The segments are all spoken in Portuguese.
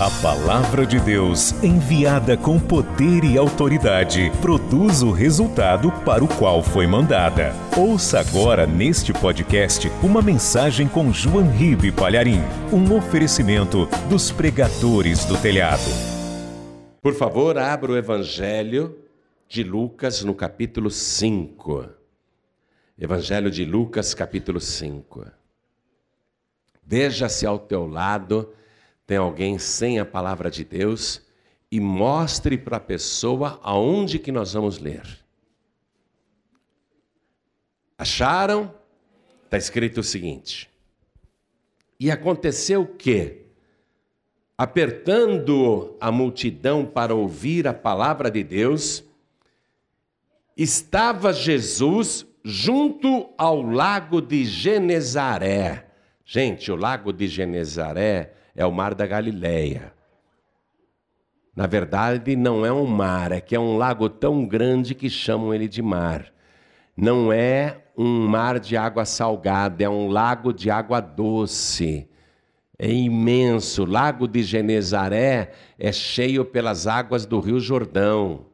A palavra de Deus, enviada com poder e autoridade, produz o resultado para o qual foi mandada. Ouça agora neste podcast uma mensagem com João Ribe Palharim, um oferecimento dos pregadores do telhado. Por favor, abra o Evangelho de Lucas no capítulo 5. Evangelho de Lucas, capítulo 5. Veja se ao teu lado tem alguém sem a palavra de Deus e mostre para a pessoa aonde que nós vamos ler. Acharam? Está escrito o seguinte: E aconteceu que, apertando a multidão para ouvir a palavra de Deus, estava Jesus junto ao lago de Genezaré. Gente, o lago de Genezaré é o mar da Galileia. Na verdade, não é um mar, é que é um lago tão grande que chamam ele de mar. Não é um mar de água salgada, é um lago de água doce. É imenso. O lago de Genezaré é cheio pelas águas do Rio Jordão.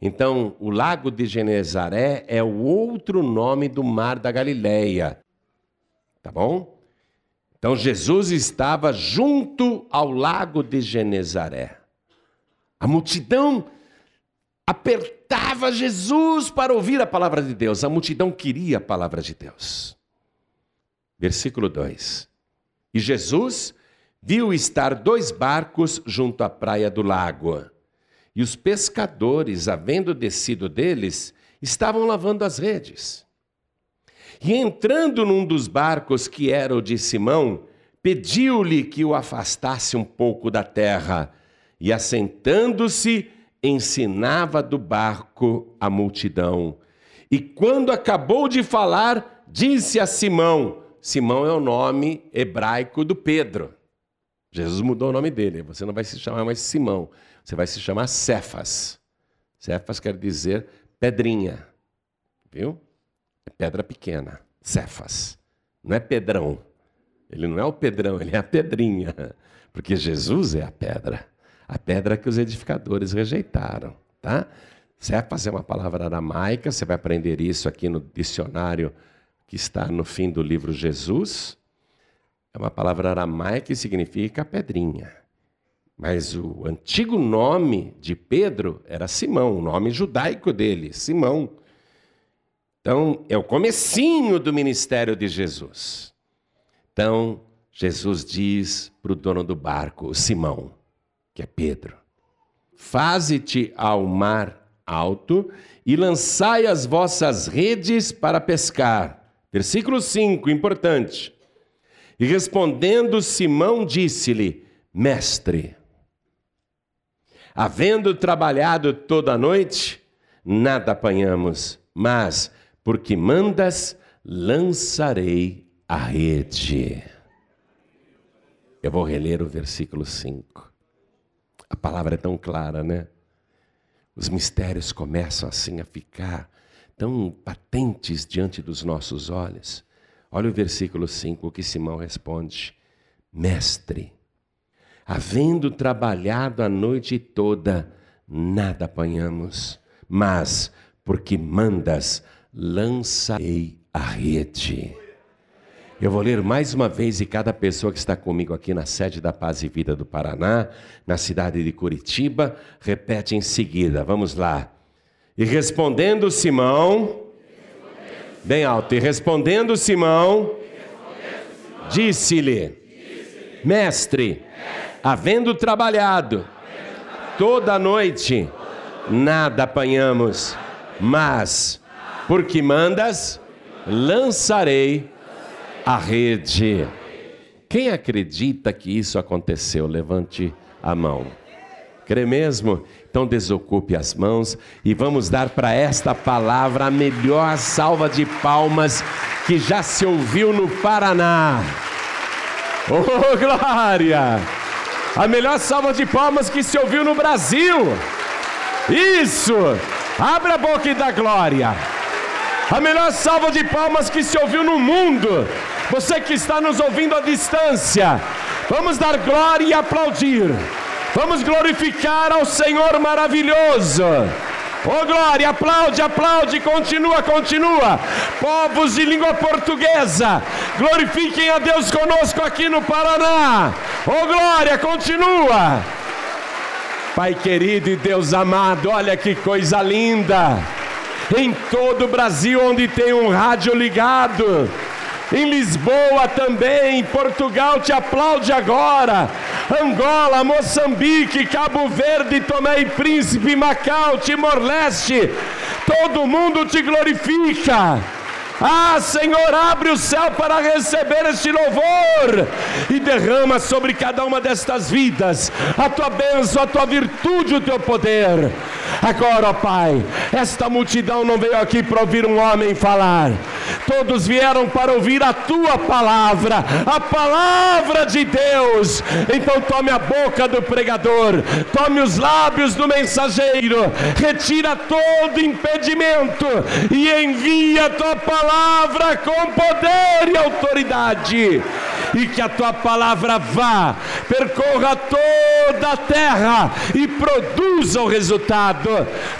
Então, o lago de Genezaré é o outro nome do mar da Galileia. Tá bom? Então Jesus estava junto ao lago de Genezaré. A multidão apertava Jesus para ouvir a palavra de Deus. A multidão queria a palavra de Deus. Versículo 2. E Jesus viu estar dois barcos junto à praia do lago. E os pescadores, havendo descido deles, estavam lavando as redes. E entrando num dos barcos que era o de Simão, pediu-lhe que o afastasse um pouco da terra, e assentando-se, ensinava do barco a multidão. E quando acabou de falar, disse a Simão: Simão é o nome hebraico do Pedro. Jesus mudou o nome dele. Você não vai se chamar mais Simão, você vai se chamar Cefas. Cefas quer dizer pedrinha. Viu? É pedra pequena, Cefas. Não é Pedrão. Ele não é o Pedrão, ele é a pedrinha. Porque Jesus é a pedra. A pedra que os edificadores rejeitaram, tá? Cefas é uma palavra aramaica, você vai aprender isso aqui no dicionário que está no fim do livro Jesus. É uma palavra aramaica que significa pedrinha. Mas o antigo nome de Pedro era Simão, o nome judaico dele, Simão. Então, é o comecinho do ministério de Jesus. Então, Jesus diz para o dono do barco, Simão, que é Pedro: Faze-te ao mar alto e lançai as vossas redes para pescar. Versículo 5, importante. E respondendo Simão, disse-lhe: Mestre, havendo trabalhado toda a noite, nada apanhamos, mas porque mandas, lançarei a rede. Eu vou reler o versículo 5. A palavra é tão clara, né? Os mistérios começam assim a ficar tão patentes diante dos nossos olhos. Olha o versículo 5, o que Simão responde: Mestre, havendo trabalhado a noite toda, nada apanhamos, mas porque mandas, lançarei a rede. Eu vou ler mais uma vez e cada pessoa que está comigo aqui na sede da Paz e Vida do Paraná, na cidade de Curitiba, repete em seguida. Vamos lá. E respondendo Simão, bem alto, e respondendo Simão, disse-lhe: Mestre, havendo trabalhado toda a noite, nada apanhamos, mas porque mandas, lançarei a rede. Quem acredita que isso aconteceu? Levante a mão. Crê mesmo? Então desocupe as mãos e vamos dar para esta palavra a melhor salva de palmas que já se ouviu no Paraná. Oh, glória! A melhor salva de palmas que se ouviu no Brasil. Isso! Abra a boca e dá glória. A melhor salva de palmas que se ouviu no mundo. Você que está nos ouvindo à distância, Vamos dar glória e aplaudir. Vamos glorificar ao Senhor maravilhoso. Oh glória, aplaude, aplaude, continua, continua. Povos de língua portuguesa, glorifiquem a Deus conosco aqui no Paraná. Oh glória, continua. Pai querido e Deus amado, olha que coisa linda. Em todo o Brasil, onde tem um rádio ligado, em Lisboa também, Portugal te aplaude agora. Angola, Moçambique, Cabo Verde, Tomé e Príncipe, Macau, Timor-Leste, todo mundo te glorifica. Ah, Senhor, abre o céu para receber este louvor e derrama sobre cada uma destas vidas a tua bênção, a tua virtude, o teu poder. Agora, ó Pai, esta multidão não veio aqui para ouvir um homem falar, todos vieram para ouvir a tua palavra, a palavra de Deus. Então, tome a boca do pregador, tome os lábios do mensageiro, retira todo impedimento e envia a tua palavra com poder e autoridade e que a tua palavra vá, percorra toda a terra e produza o resultado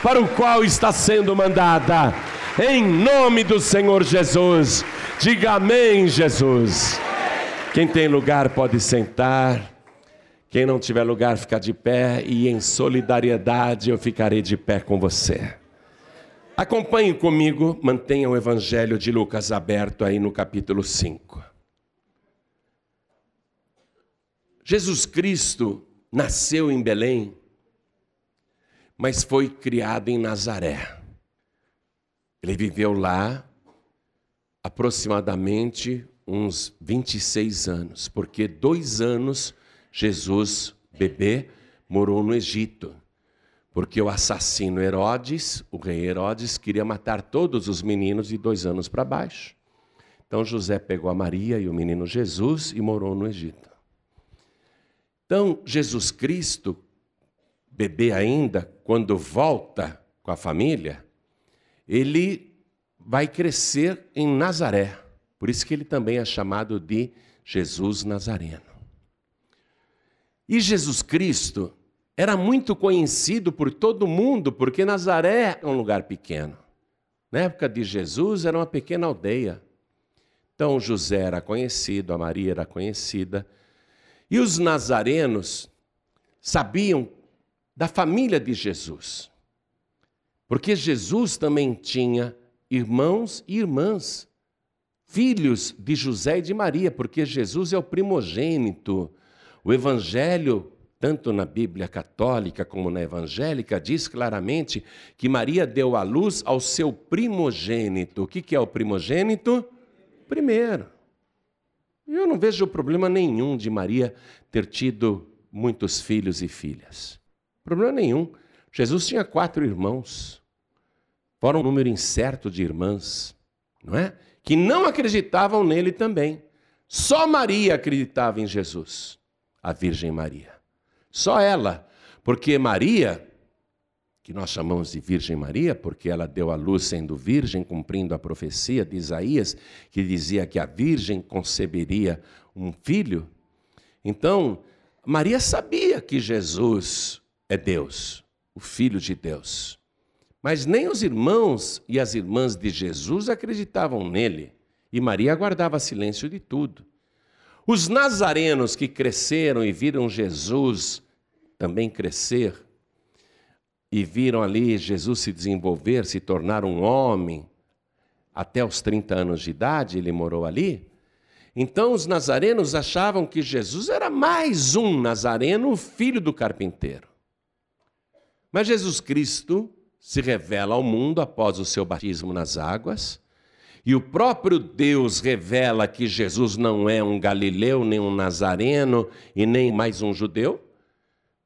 para o qual está sendo mandada. Em nome do Senhor Jesus, diga amém, Jesus. Quem tem lugar pode sentar. Quem não tiver lugar, fica de pé e em solidariedade eu ficarei de pé com você. Acompanhe comigo, mantenha o Evangelho de Lucas aberto aí no capítulo 5. Jesus Cristo nasceu em Belém, mas foi criado em Nazaré. Ele viveu lá aproximadamente uns 26 anos, porque dois anos Jesus, bebê, morou no Egito. Porque o assassino Herodes, o rei Herodes, queria matar todos os meninos de dois anos para baixo. Então José pegou a Maria e o menino Jesus e morou no Egito. Então, Jesus Cristo, bebê ainda, quando volta com a família, ele vai crescer em Nazaré. Por isso que ele também é chamado de Jesus Nazareno. E Jesus Cristo era muito conhecido por todo mundo, porque Nazaré é um lugar pequeno. Na época de Jesus era uma pequena aldeia. Então José era conhecido, a Maria era conhecida, e os nazarenos sabiam da família de Jesus, porque Jesus também tinha irmãos e irmãs, filhos de José e de Maria, porque Jesus é o primogênito. O Evangelho, tanto na Bíblia católica como na evangélica, diz claramente que Maria deu à luz ao seu primogênito. O que é o primogênito? Primeiro. Eu não vejo problema nenhum de Maria ter tido muitos filhos e filhas. Problema nenhum. Jesus tinha quatro irmãos, fora um número incerto de irmãs, não é? Que não acreditavam nele também. Só Maria acreditava em Jesus, a Virgem Maria. Só ela, porque Maria que nós chamamos de Virgem Maria, porque ela deu à luz sendo virgem, cumprindo a profecia de Isaías, que dizia que a virgem conceberia um filho. Então, Maria sabia que Jesus é Deus, o Filho de Deus. Mas nem os irmãos e as irmãs de Jesus acreditavam nele, e Maria guardava silêncio de tudo. Os nazarenos que cresceram e viram Jesus também crescer, e viram ali Jesus se desenvolver, se tornar um homem, até os 30 anos de idade, ele morou ali. Então os nazarenos achavam que Jesus era mais um nazareno, filho do carpinteiro. Mas Jesus Cristo se revela ao mundo após o seu batismo nas águas, e o próprio Deus revela que Jesus não é um galileu, nem um nazareno e nem mais um judeu.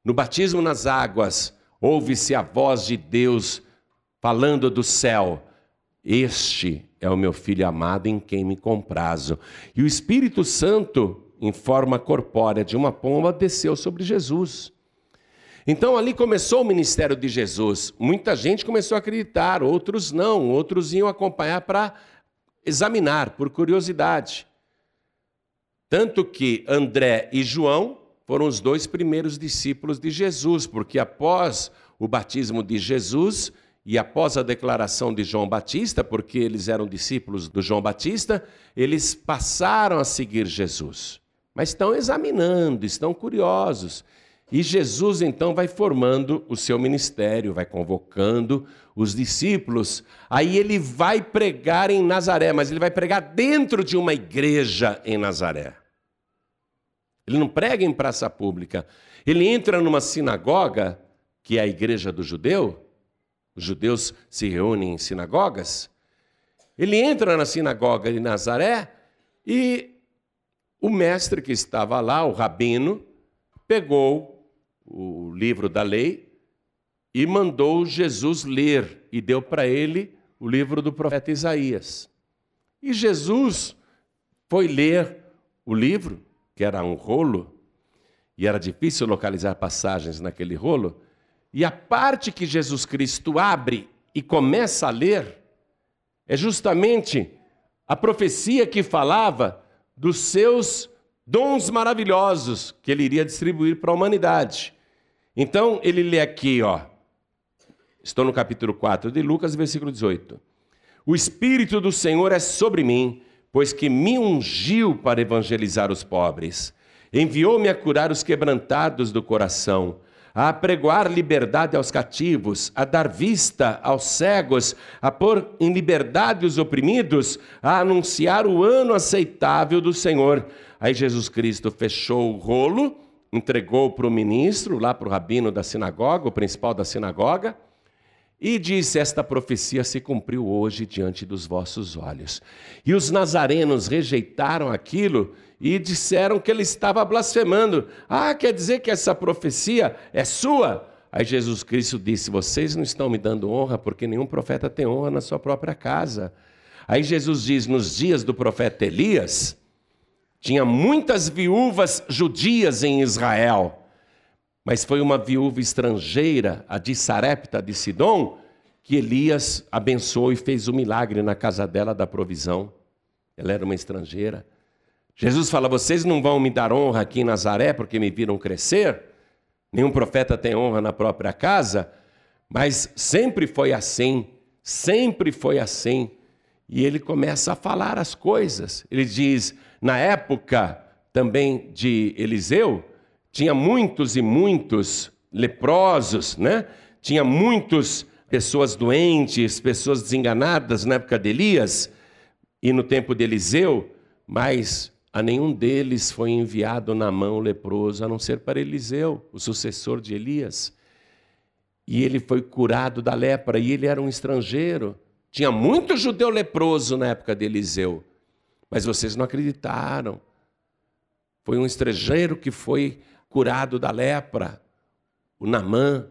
No batismo nas águas, ouve-se a voz de Deus falando do céu: Este é o meu filho amado em quem me comprazo. E o Espírito Santo, em forma corpórea de uma pomba, desceu sobre Jesus. Então ali começou o ministério de Jesus. Muita gente começou a acreditar, outros não, outros iam acompanhar para examinar, por curiosidade. Tanto que André e João foram os dois primeiros discípulos de Jesus, porque após o batismo de Jesus e após a declaração de João Batista, porque eles eram discípulos do João Batista, eles passaram a seguir Jesus. Mas estão examinando, estão curiosos. E Jesus então vai formando o seu ministério, vai convocando os discípulos. Aí ele vai pregar em Nazaré, mas ele vai pregar dentro de uma igreja em Nazaré. Ele não prega em praça pública. Ele entra numa sinagoga, que é a igreja do judeu. Os judeus se reúnem em sinagogas. Ele entra na sinagoga de Nazaré e o mestre que estava lá, o rabino, pegou o livro da lei e mandou Jesus ler e deu para ele o livro do profeta Isaías. E Jesus foi ler o livro que era um rolo, e era difícil localizar passagens naquele rolo, e a parte que Jesus Cristo abre e começa a ler é justamente a profecia que falava dos seus dons maravilhosos que ele iria distribuir para a humanidade. Então, ele lê aqui, ó. Estou no capítulo 4 de Lucas, versículo 18. O Espírito do Senhor é sobre mim, pois que me ungiu para evangelizar os pobres. Enviou-me a curar os quebrantados do coração, a apregoar liberdade aos cativos, a dar vista aos cegos, a pôr em liberdade os oprimidos, a anunciar o ano aceitável do Senhor. Aí Jesus Cristo fechou o rolo, entregou para o ministro, lá para o rabino da sinagoga, o principal da sinagoga, e disse: Esta profecia se cumpriu hoje diante dos vossos olhos. E os nazarenos rejeitaram aquilo e disseram que ele estava blasfemando. Ah, quer dizer que essa profecia é sua? Aí Jesus Cristo disse: Vocês não estão me dando honra porque nenhum profeta tem honra na sua própria casa. Aí Jesus diz: Nos dias do profeta Elias, tinha muitas viúvas judias em Israel mas foi uma viúva estrangeira, a de Sarepta de Sidom, que Elias abençoou e fez o um milagre na casa dela da provisão. Ela era uma estrangeira. Jesus fala: Vocês não vão me dar honra aqui em Nazaré porque me viram crescer? Nenhum profeta tem honra na própria casa. Mas sempre foi assim, sempre foi assim. E ele começa a falar as coisas. Ele diz: Na época também de Eliseu, tinha muitos e muitos leprosos, né? Tinha muitas pessoas doentes, pessoas desenganadas na época de Elias e no tempo de Eliseu, mas a nenhum deles foi enviado na mão leproso, a não ser para Eliseu, o sucessor de Elias. E ele foi curado da lepra, e ele era um estrangeiro. Tinha muito judeu leproso na época de Eliseu, mas vocês não acreditaram. Foi um estrangeiro que foi curado da lepra, o Namã.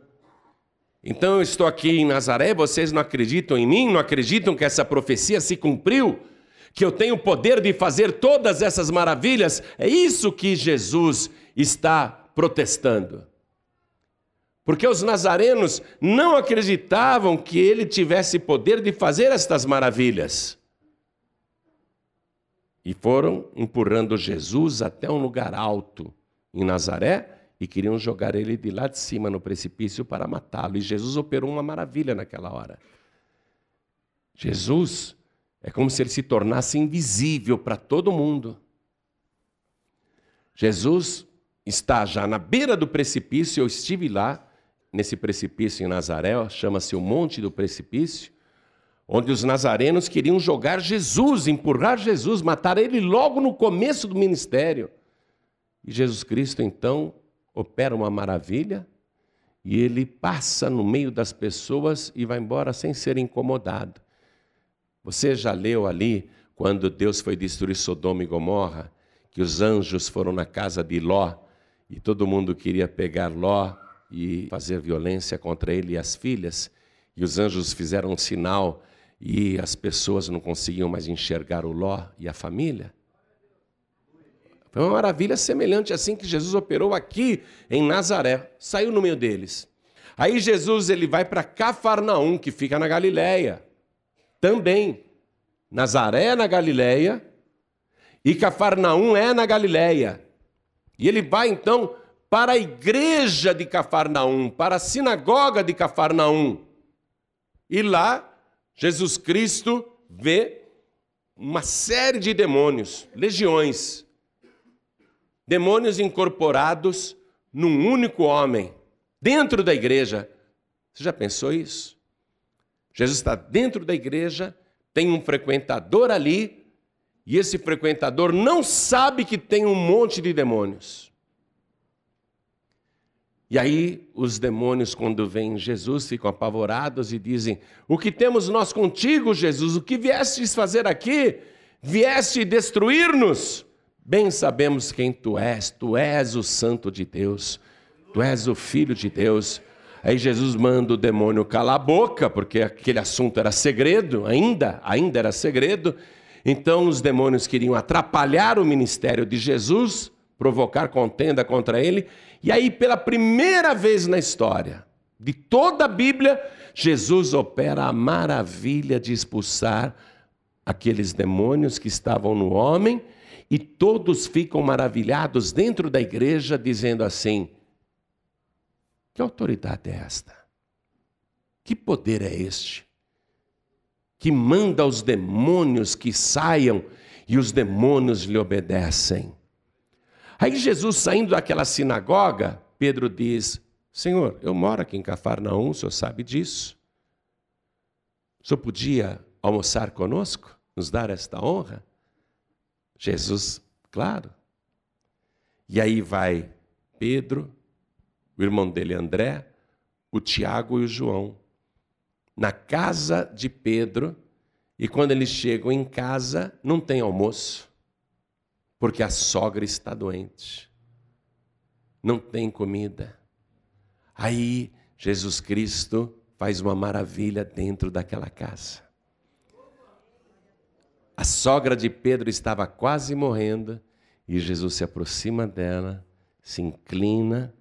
Então eu estou aqui em Nazaré, vocês não acreditam em mim, não acreditam que essa profecia se cumpriu, que eu tenho o poder de fazer todas essas maravilhas. É isso que Jesus está protestando. Porque os nazarenos não acreditavam que ele tivesse poder de fazer estas maravilhas. E foram empurrando Jesus até um lugar alto em Nazaré e queriam jogar ele de lá de cima no precipício para matá-lo. E Jesus operou uma maravilha naquela hora. Jesus é como se ele se tornasse invisível para todo mundo. Jesus está já na beira do precipício, eu estive lá, nesse precipício em Nazaré, chama-se o Monte do Precipício, onde os nazarenos queriam jogar Jesus, empurrar Jesus, matar ele logo no começo do ministério. E Jesus Cristo, então, opera uma maravilha e ele passa no meio das pessoas e vai embora sem ser incomodado. Você já leu ali, quando Deus foi destruir Sodoma e Gomorra, que os anjos foram na casa de Ló e todo mundo queria pegar Ló e fazer violência contra ele e as filhas, e os anjos fizeram um sinal e as pessoas não conseguiam mais enxergar o Ló e a família? Foi uma maravilha semelhante assim que Jesus operou aqui em Nazaré. Saiu no meio deles. Aí Jesus ele vai para Cafarnaum, que fica na Galileia. Também. Nazaré na Galileia. E Cafarnaum é na Galileia. E ele vai então para a igreja de Cafarnaum, para a sinagoga de Cafarnaum. E lá, Jesus Cristo vê uma série de demônios, legiões. Demônios incorporados num único homem, dentro da igreja. Você já pensou isso? Jesus está dentro da igreja, tem um frequentador ali, e esse frequentador não sabe que tem um monte de demônios. E aí os demônios, quando veem Jesus, ficam apavorados e dizem: O que temos nós contigo, Jesus? O que viestes fazer aqui? Vieste destruir-nos? Bem sabemos quem tu és, tu és o Santo de Deus, tu és o Filho de Deus. Aí Jesus manda o demônio calar a boca, porque aquele assunto era segredo, ainda, ainda era segredo. Então os demônios queriam atrapalhar o ministério de Jesus, provocar contenda contra ele, e aí, pela primeira vez na história de toda a Bíblia, Jesus opera a maravilha de expulsar aqueles demônios que estavam no homem, e todos ficam maravilhados dentro da igreja, dizendo assim: que autoridade é esta? Que poder é este? Que manda os demônios que saiam e os demônios lhe obedecem. Aí Jesus saindo daquela sinagoga, Pedro diz: Senhor, eu moro aqui em Cafarnaum, o senhor sabe disso. O senhor podia almoçar conosco, nos dar esta honra? Jesus, claro. E aí vai Pedro, o irmão dele André, o Tiago e o João, na casa de Pedro, e quando eles chegam em casa, não tem almoço porque a sogra está doente, não tem comida. Aí Jesus Cristo faz uma maravilha dentro daquela casa. A sogra de Pedro estava quase morrendo e Jesus se aproxima dela, se inclina,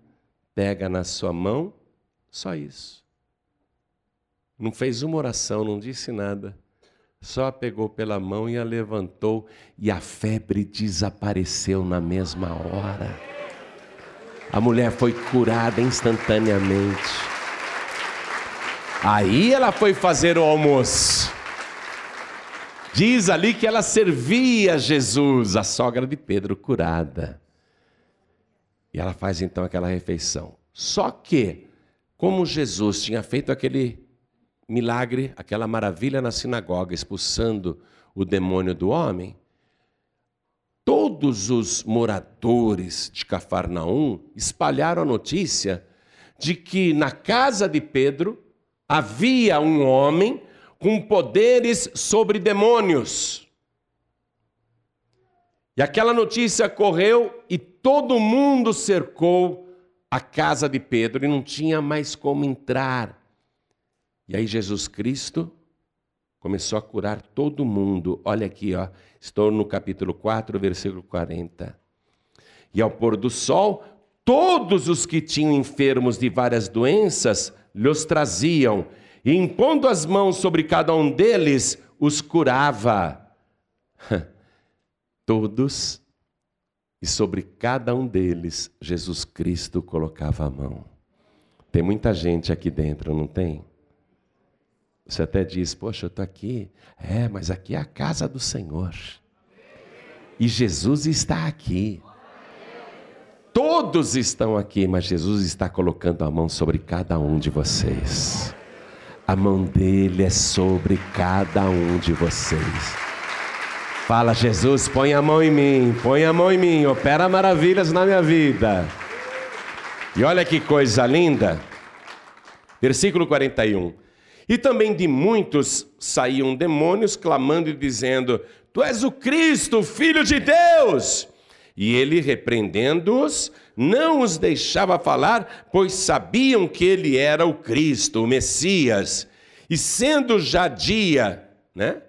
pega na sua mão, só isso. Não fez uma oração, não disse nada. Só a pegou pela mão e a levantou, e a febre desapareceu na mesma hora. A mulher foi curada instantaneamente. Aí ela foi fazer o almoço. Diz ali que ela servia Jesus, a sogra de Pedro, curada. E ela faz então aquela refeição. Só que, como Jesus tinha feito aquele milagre, aquela maravilha na sinagoga, expulsando o demônio do homem, todos os moradores de Cafarnaum espalharam a notícia de que na casa de Pedro havia um homem com poderes sobre demônios. E aquela notícia correu e todo mundo cercou a casa de Pedro e não tinha mais como entrar. E aí Jesus Cristo começou a curar todo mundo. Olha aqui, ó. Estou no capítulo 4, versículo 40. E ao pôr do sol, todos os que tinham enfermos de várias doenças lhes traziam, e impondo as mãos sobre cada um deles, os curava. Todos, e sobre cada um deles, Jesus Cristo colocava a mão. Tem muita gente aqui dentro, não tem? Você até diz, poxa, eu estou aqui. É, mas aqui é a casa do Senhor. E Jesus está aqui. Todos estão aqui, mas Jesus está colocando a mão sobre cada um de vocês. A mão dele é sobre cada um de vocês. Fala, Jesus, põe a mão em mim, põe a mão em mim, opera maravilhas na minha vida. E olha que coisa linda. Versículo 41. E também de muitos saíam demônios clamando e dizendo: Tu és o Cristo, Filho de Deus. E ele, repreendendo-os, não os deixava falar, pois sabiam que ele era o Cristo, o Messias. E sendo já dia, né?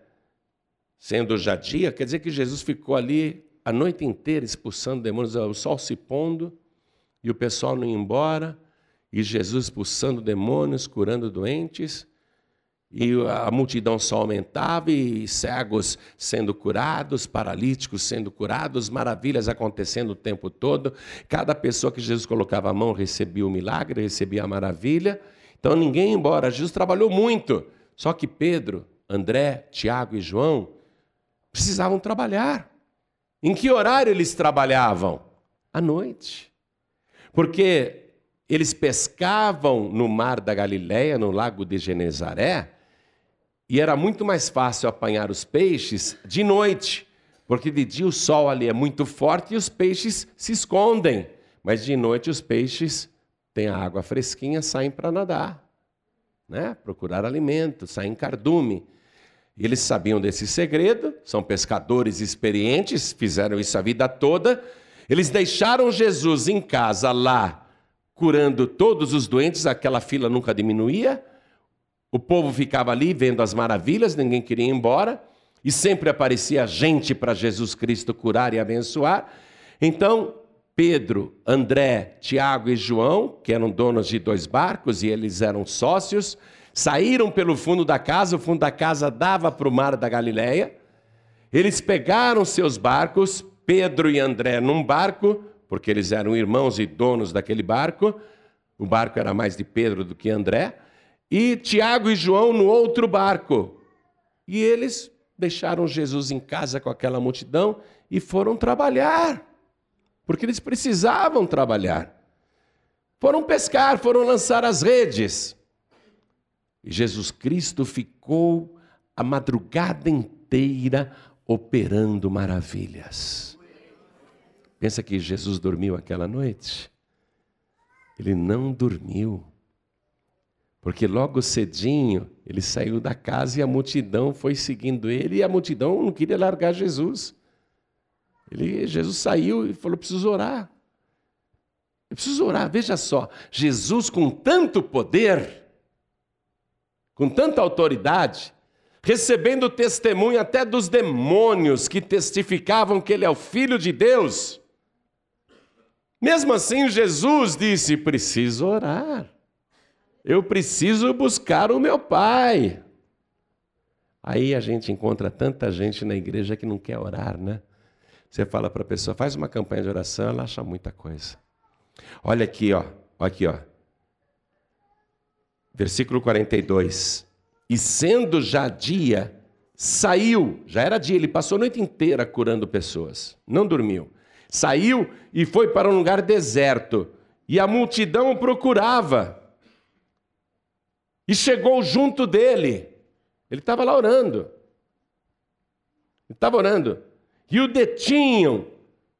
Sendo já dia, quer dizer que Jesus ficou ali a noite inteira expulsando demônios, o sol se pondo e o pessoal não ia embora, e Jesus expulsando demônios, curando doentes. e a multidão só aumentava, e cegos sendo curados, paralíticos sendo curados, maravilhas acontecendo o tempo todo. Cada pessoa que Jesus colocava a mão recebia o milagre, recebia a maravilha. Então ninguém ia embora. Jesus trabalhou muito. Só que Pedro, André, Tiago e João precisavam trabalhar. Em que horário eles trabalhavam? À noite. Porque eles pescavam no mar da Galileia, no lago de Genezaré, e era muito mais fácil apanhar os peixes de noite, porque de dia o sol ali é muito forte e os peixes se escondem. Mas de noite os peixes têm a água fresquinha, saem para nadar, né? procurar alimento, saem cardume. Eles sabiam desse segredo, são pescadores experientes, fizeram isso a vida toda. Eles deixaram Jesus em casa lá, curando todos os doentes, aquela fila nunca diminuía. O povo ficava ali vendo as maravilhas, ninguém queria ir embora, e sempre aparecia gente para Jesus Cristo curar e abençoar. Então, Pedro, André, Tiago e João, que eram donos de dois barcos e eles eram sócios, saíram pelo fundo da casa, o fundo da casa dava para o mar da Galileia. Eles pegaram seus barcos, Pedro e André num barco, porque eles eram irmãos e donos daquele barco. O barco era mais de Pedro do que André e Tiago e João no outro barco. E eles deixaram Jesus em casa com aquela multidão e foram trabalhar, porque eles precisavam trabalhar. Foram pescar, foram lançar as redes. Jesus Cristo ficou a madrugada inteira operando maravilhas. Pensa que Jesus dormiu aquela noite? Ele não dormiu. Porque logo cedinho ele saiu da casa e a multidão foi seguindo ele e a multidão não queria largar Jesus. Ele, Jesus saiu e falou: preciso orar. Eu preciso orar. Veja só, Jesus com tanto poder, com tanta autoridade, recebendo testemunho até dos demônios que testificavam que ele é o filho de Deus. Mesmo assim, Jesus disse: preciso orar. Eu preciso buscar o meu pai. Aí a gente encontra tanta gente na igreja que não quer orar, né? Você fala para a pessoa, faz uma campanha de oração, ela acha muita coisa. Olha aqui, ó, aqui, ó. Versículo 42. E sendo já dia, saiu, já era dia, ele passou a noite inteira curando pessoas, não dormiu. Saiu e foi para um lugar deserto, e a multidão o procurava e chegou junto dele. Ele estava lá orando. Ele estava orando. E o detinham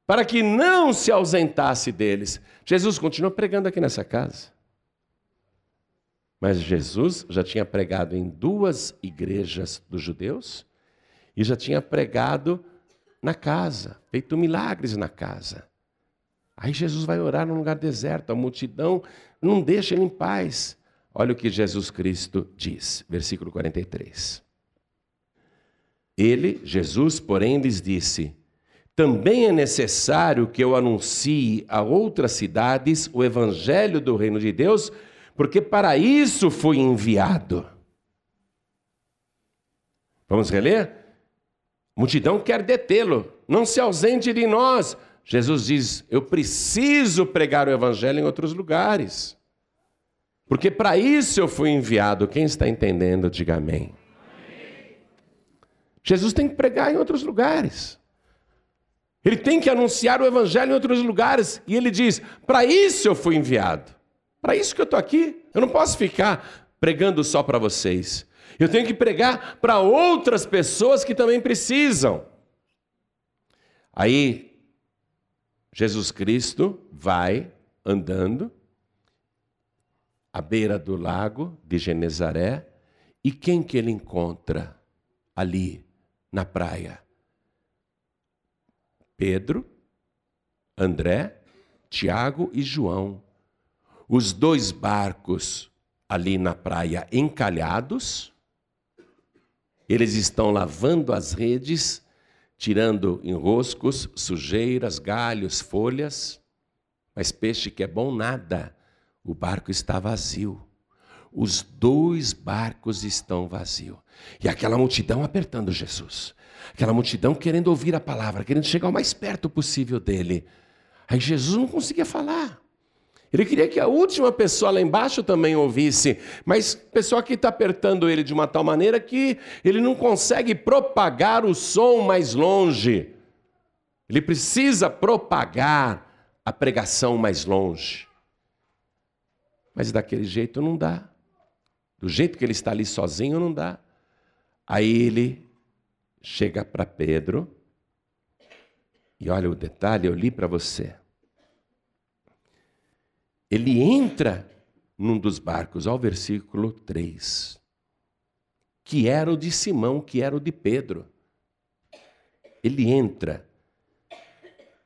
para que não se ausentasse deles. Jesus continua pregando aqui nessa casa. Mas Jesus já tinha pregado em duas igrejas dos judeus e já tinha pregado na casa, feito milagres na casa. Aí Jesus vai orar num lugar deserto, a multidão não deixa ele em paz. Olha o que Jesus Cristo diz, versículo 43. Ele, Jesus, porém, lhes disse: Também é necessário que eu anuncie a outras cidades o evangelho do reino de Deus, porque para isso fui enviado. Vamos reler? multidão quer detê-lo, não se ausente de nós. Jesus diz: Eu preciso pregar o evangelho em outros lugares. Porque para isso eu fui enviado. Quem está entendendo, diga amém. Jesus tem que pregar em outros lugares. Ele tem que anunciar o evangelho em outros lugares. E ele diz: para isso eu fui enviado. Para isso que eu estou aqui. Eu não posso ficar pregando só para vocês. Eu tenho que pregar para outras pessoas que também precisam. Aí, Jesus Cristo vai andando à beira do lago de Genezaré, e quem que ele encontra ali na praia? Pedro, André, Tiago e João. Os dois barcos ali na praia encalhados. Eles estão lavando as redes, tirando enroscos, sujeiras, galhos, folhas. Mas peixe que é bom nada o barco está vazio. os dois barcos estão vazios. E aquela multidão apertando Jesus. Aquela multidão querendo ouvir a palavra, querendo chegar o mais perto possível dele. Aí Jesus não conseguia falar. Ele queria que a última pessoa lá embaixo também ouvisse, mas pessoa que está apertando ele de uma tal maneira que ele não consegue propagar o som mais longe. Ele precisa propagar a pregação mais longe. Mas daquele jeito não dá. Do jeito que ele está ali sozinho, não dá. Aí ele chega para Pedro, e olha o detalhe, eu li para você. Ele entra num dos barcos, ao versículo 3, que era o de Simão, que era o de Pedro. Ele entra,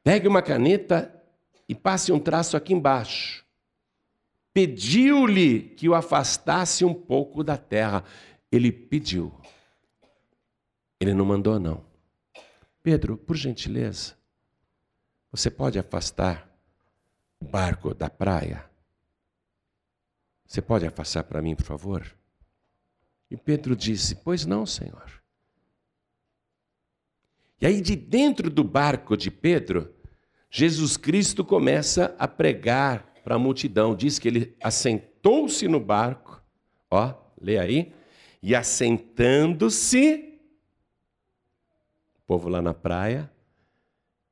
pegue uma caneta e passe um traço aqui embaixo pediu-lhe que o afastasse um pouco da terra. Ele pediu. Ele não mandou, não. Pedro, por gentileza, você pode afastar barco da praia? Você pode afastar para mim, por favor? E Pedro disse: Pois não, Senhor. E aí, de dentro do barco de Pedro, Jesus Cristo começa a pregar para a multidão. Diz que ele assentou-se no barco, ó, lê aí, e assentando-se, o povo lá na praia,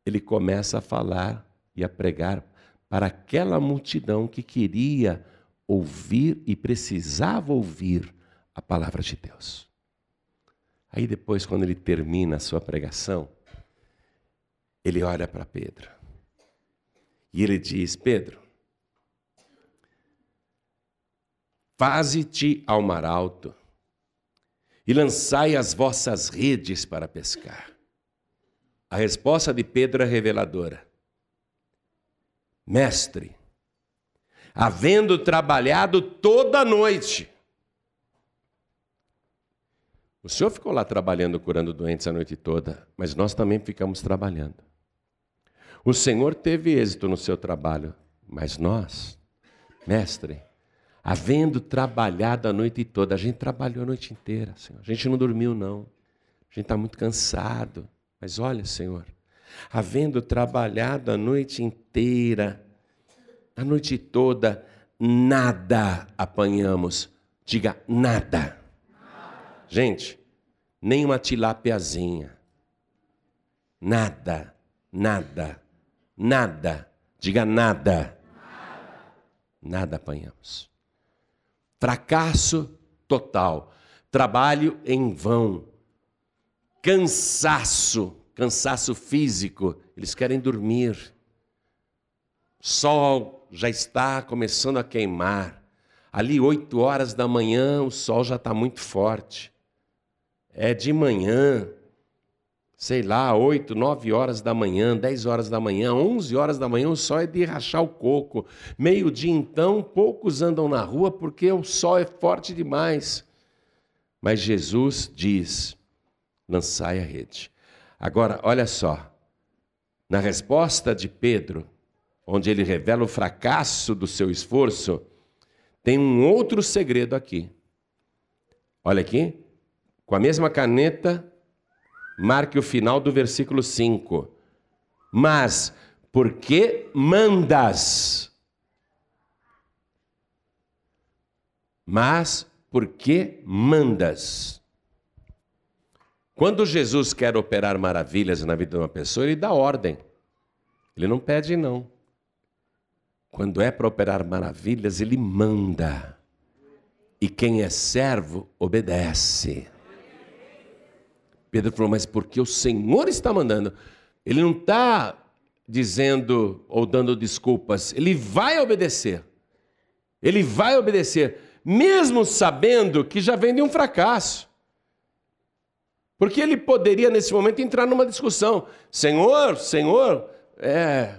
ele começa a falar e a pregar para aquela multidão que queria ouvir e precisava ouvir a palavra de Deus. Aí depois, quando ele termina a sua pregação, ele olha para Pedro e ele diz: Pedro, Faze-te ao mar alto e lançai as vossas redes para pescar. A resposta de Pedro é reveladora. Mestre, havendo trabalhado toda a noite, o senhor ficou lá trabalhando, curando doentes a noite toda, mas nós também ficamos trabalhando. O senhor teve êxito no seu trabalho, mas nós, mestre, havendo trabalhado a noite toda. A gente trabalhou a noite inteira, Senhor. A gente não dormiu, não. A gente está muito cansado. Mas olha, Senhor, havendo trabalhado a noite inteira, a noite toda, nada apanhamos. Diga nada. Gente, nem uma tilápiazinha. Nada, nada, nada. Diga nada. Nada apanhamos. Fracasso total. Trabalho em vão. Cansaço, cansaço físico. Eles querem dormir. Sol já está começando a queimar. Ali, oito horas da manhã, o sol já está muito forte. É de manhã, sei lá, 8, 9 horas da manhã, 10 horas da manhã, 11 horas da manhã, o sol é de rachar o coco. Meio-dia, então, poucos andam na rua porque o sol é forte demais. Mas Jesus diz: lançai a rede. Agora, olha só, na resposta de Pedro, onde ele revela o fracasso do seu esforço, tem um outro segredo aqui. Olha aqui, com a mesma caneta, Marque o final do versículo 5. Mas, porque mandas? Mas, porque mandas? Quando Jesus quer operar maravilhas na vida de uma pessoa, ele dá ordem. Ele não pede, não. Quando é para operar maravilhas, ele manda. E quem é servo, obedece. Pedro falou, mas porque o Senhor está mandando. Ele não está dizendo ou dando desculpas, ele vai obedecer. Ele vai obedecer, mesmo sabendo que já vem de um fracasso. Porque ele poderia, nesse momento, entrar numa discussão: Senhor, Senhor, é,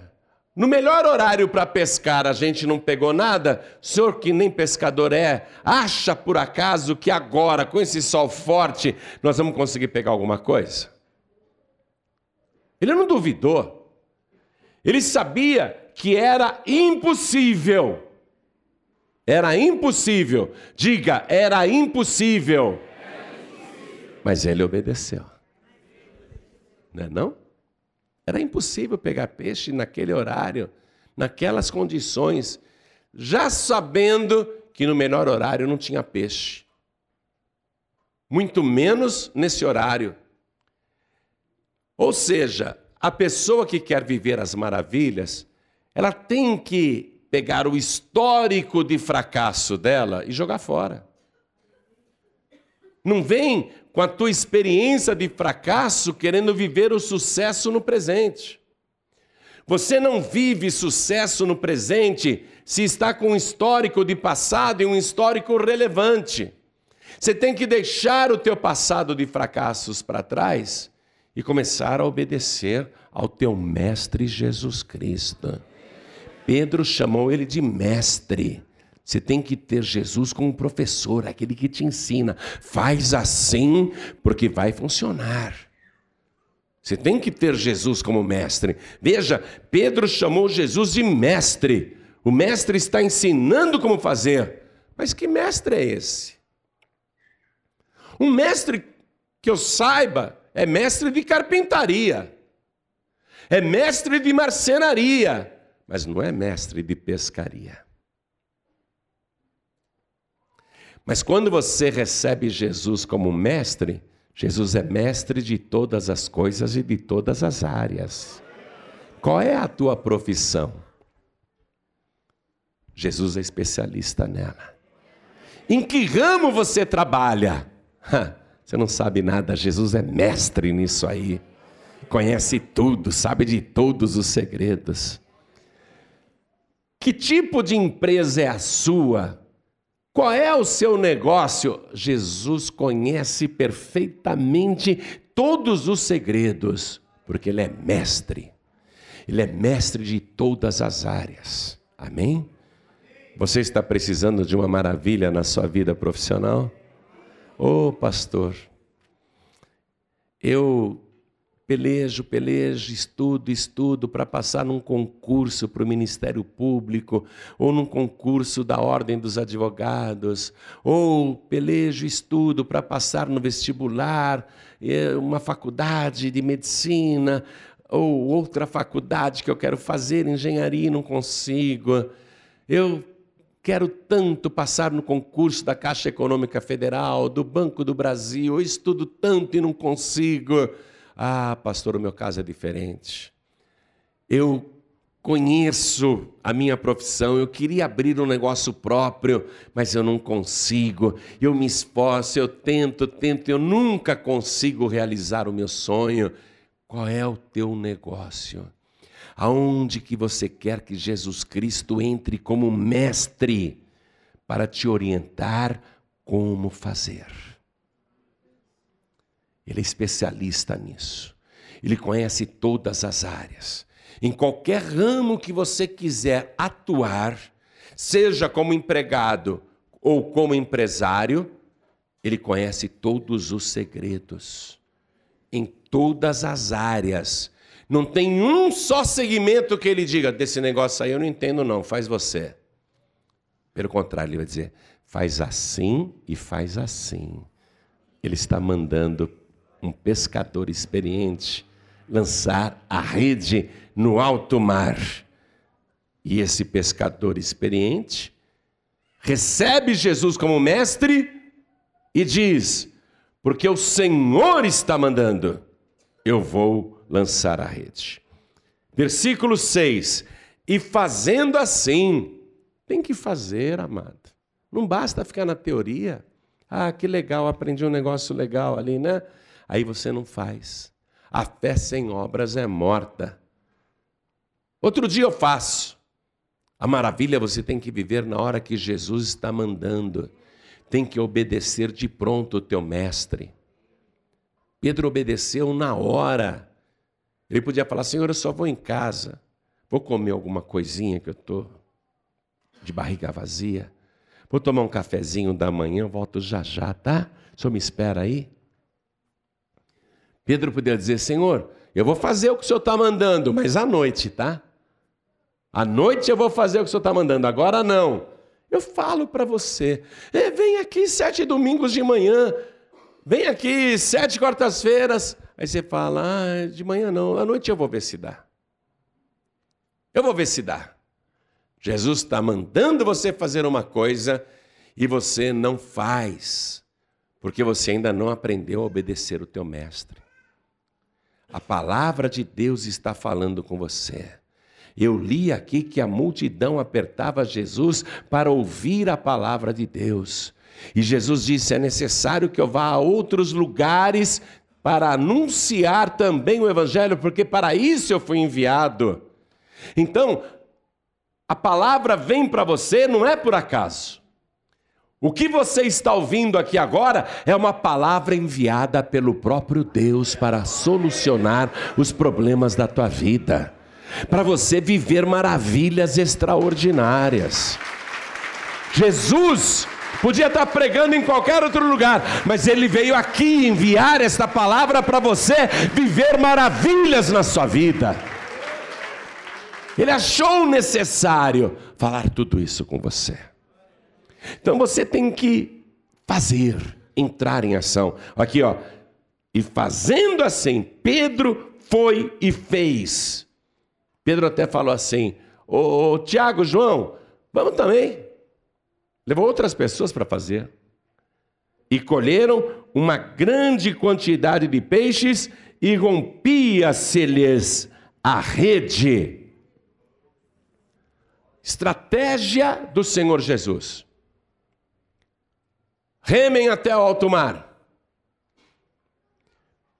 no melhor horário para pescar, a gente não pegou nada? O senhor, que nem pescador é, acha por acaso que agora, com esse sol forte, nós vamos conseguir pegar alguma coisa? Ele não duvidou. Ele sabia que era impossível. Era impossível. Diga, era impossível. Mas ele obedeceu. Não é não? Era impossível pegar peixe naquele horário, naquelas condições, já sabendo que no menor horário não tinha peixe. Muito menos nesse horário. Ou seja, a pessoa que quer viver as maravilhas, ela tem que pegar o histórico de fracasso dela e jogar fora. Não vem com a tua experiência de fracasso querendo viver o sucesso no presente. Você não vive sucesso no presente se está com um histórico de passado e um histórico relevante. Você tem que deixar o teu passado de fracassos para trás e começar a obedecer ao teu mestre Jesus Cristo. Pedro chamou ele de mestre. Você tem que ter Jesus como professor, aquele que te ensina. Faz assim, porque vai funcionar. Você tem que ter Jesus como mestre. Veja, Pedro chamou Jesus de mestre. O mestre está ensinando como fazer. Mas que mestre é esse? Um mestre que eu saiba é mestre de carpintaria, é mestre de marcenaria, mas não é mestre de pescaria. Mas quando você recebe Jesus como mestre, Jesus é mestre de todas as coisas e de todas as áreas. Qual é a tua profissão? Jesus é especialista nela. Em que ramo você trabalha? Você não sabe nada, Jesus é mestre nisso aí. Conhece tudo, sabe de todos os segredos. Que tipo de empresa é a sua? Qual é o seu negócio? Jesus conhece perfeitamente todos os segredos, porque Ele é mestre. Ele é mestre de todas as áreas. Amém? Você está precisando de uma maravilha na sua vida profissional? Ô oh, pastor, eu pelejo, pelejo, estudo, estudo para passar num concurso para o Ministério Público, ou num concurso da Ordem dos Advogados, ou pelejo, estudo para passar no vestibular, eh, uma faculdade de medicina, ou outra faculdade que eu quero fazer, engenharia, e não consigo. Eu Quero tanto passar no concurso da Caixa Econômica Federal, do Banco do Brasil, eu estudo tanto e não consigo. Ah, pastor, o meu caso é diferente. Eu conheço a minha profissão, eu queria abrir um negócio próprio, mas eu não consigo. Eu me esforço, eu tento, tento, eu nunca consigo realizar o meu sonho. Qual é o teu negócio? aonde que você quer que Jesus Cristo entre como mestre para te orientar como fazer. Ele é especialista nisso. Ele conhece todas as áreas. Em qualquer ramo que você quiser atuar, seja como empregado ou como empresário, ele conhece todos os segredos. Em todas as áreas não tem um só segmento que ele diga: desse negócio aí eu não entendo, não, faz você. Pelo contrário, ele vai dizer: faz assim e faz assim. Ele está mandando um pescador experiente lançar a rede no alto mar. E esse pescador experiente recebe Jesus como mestre e diz: Porque o Senhor está mandando, eu vou lançar a rede. Versículo 6: E fazendo assim, tem que fazer, amado. Não basta ficar na teoria. Ah, que legal, aprendi um negócio legal ali, né? Aí você não faz. A fé sem obras é morta. Outro dia eu faço. A maravilha você tem que viver na hora que Jesus está mandando. Tem que obedecer de pronto o teu mestre. Pedro obedeceu na hora. Ele podia falar: Senhor, eu só vou em casa, vou comer alguma coisinha que eu estou de barriga vazia, vou tomar um cafezinho da manhã, volto já já, tá? O senhor me espera aí? Pedro podia dizer: Senhor, eu vou fazer o que o senhor está mandando, mas à noite, tá? À noite eu vou fazer o que o senhor está mandando, agora não. Eu falo para você, é, vem aqui sete domingos de manhã, vem aqui sete quartas-feiras. Aí você fala, ah, de manhã não, à noite eu vou ver se dá. Eu vou ver se dá. Jesus está mandando você fazer uma coisa e você não faz, porque você ainda não aprendeu a obedecer o teu mestre. A palavra de Deus está falando com você. Eu li aqui que a multidão apertava Jesus para ouvir a palavra de Deus. E Jesus disse: é necessário que eu vá a outros lugares para anunciar também o Evangelho, porque para isso eu fui enviado. Então, a palavra vem para você não é por acaso. O que você está ouvindo aqui agora é uma palavra enviada pelo próprio Deus para solucionar os problemas da tua vida para você viver maravilhas extraordinárias. Jesus podia estar pregando em qualquer outro lugar, mas ele veio aqui enviar esta palavra para você viver maravilhas na sua vida. Ele achou necessário falar tudo isso com você. Então você tem que fazer, entrar em ação. Aqui, ó. E fazendo assim, Pedro foi e fez Pedro até falou assim: Ô, ô Tiago, João, vamos também. Levou outras pessoas para fazer. E colheram uma grande quantidade de peixes e rompia-se-lhes a rede. Estratégia do Senhor Jesus. Remem até o alto mar.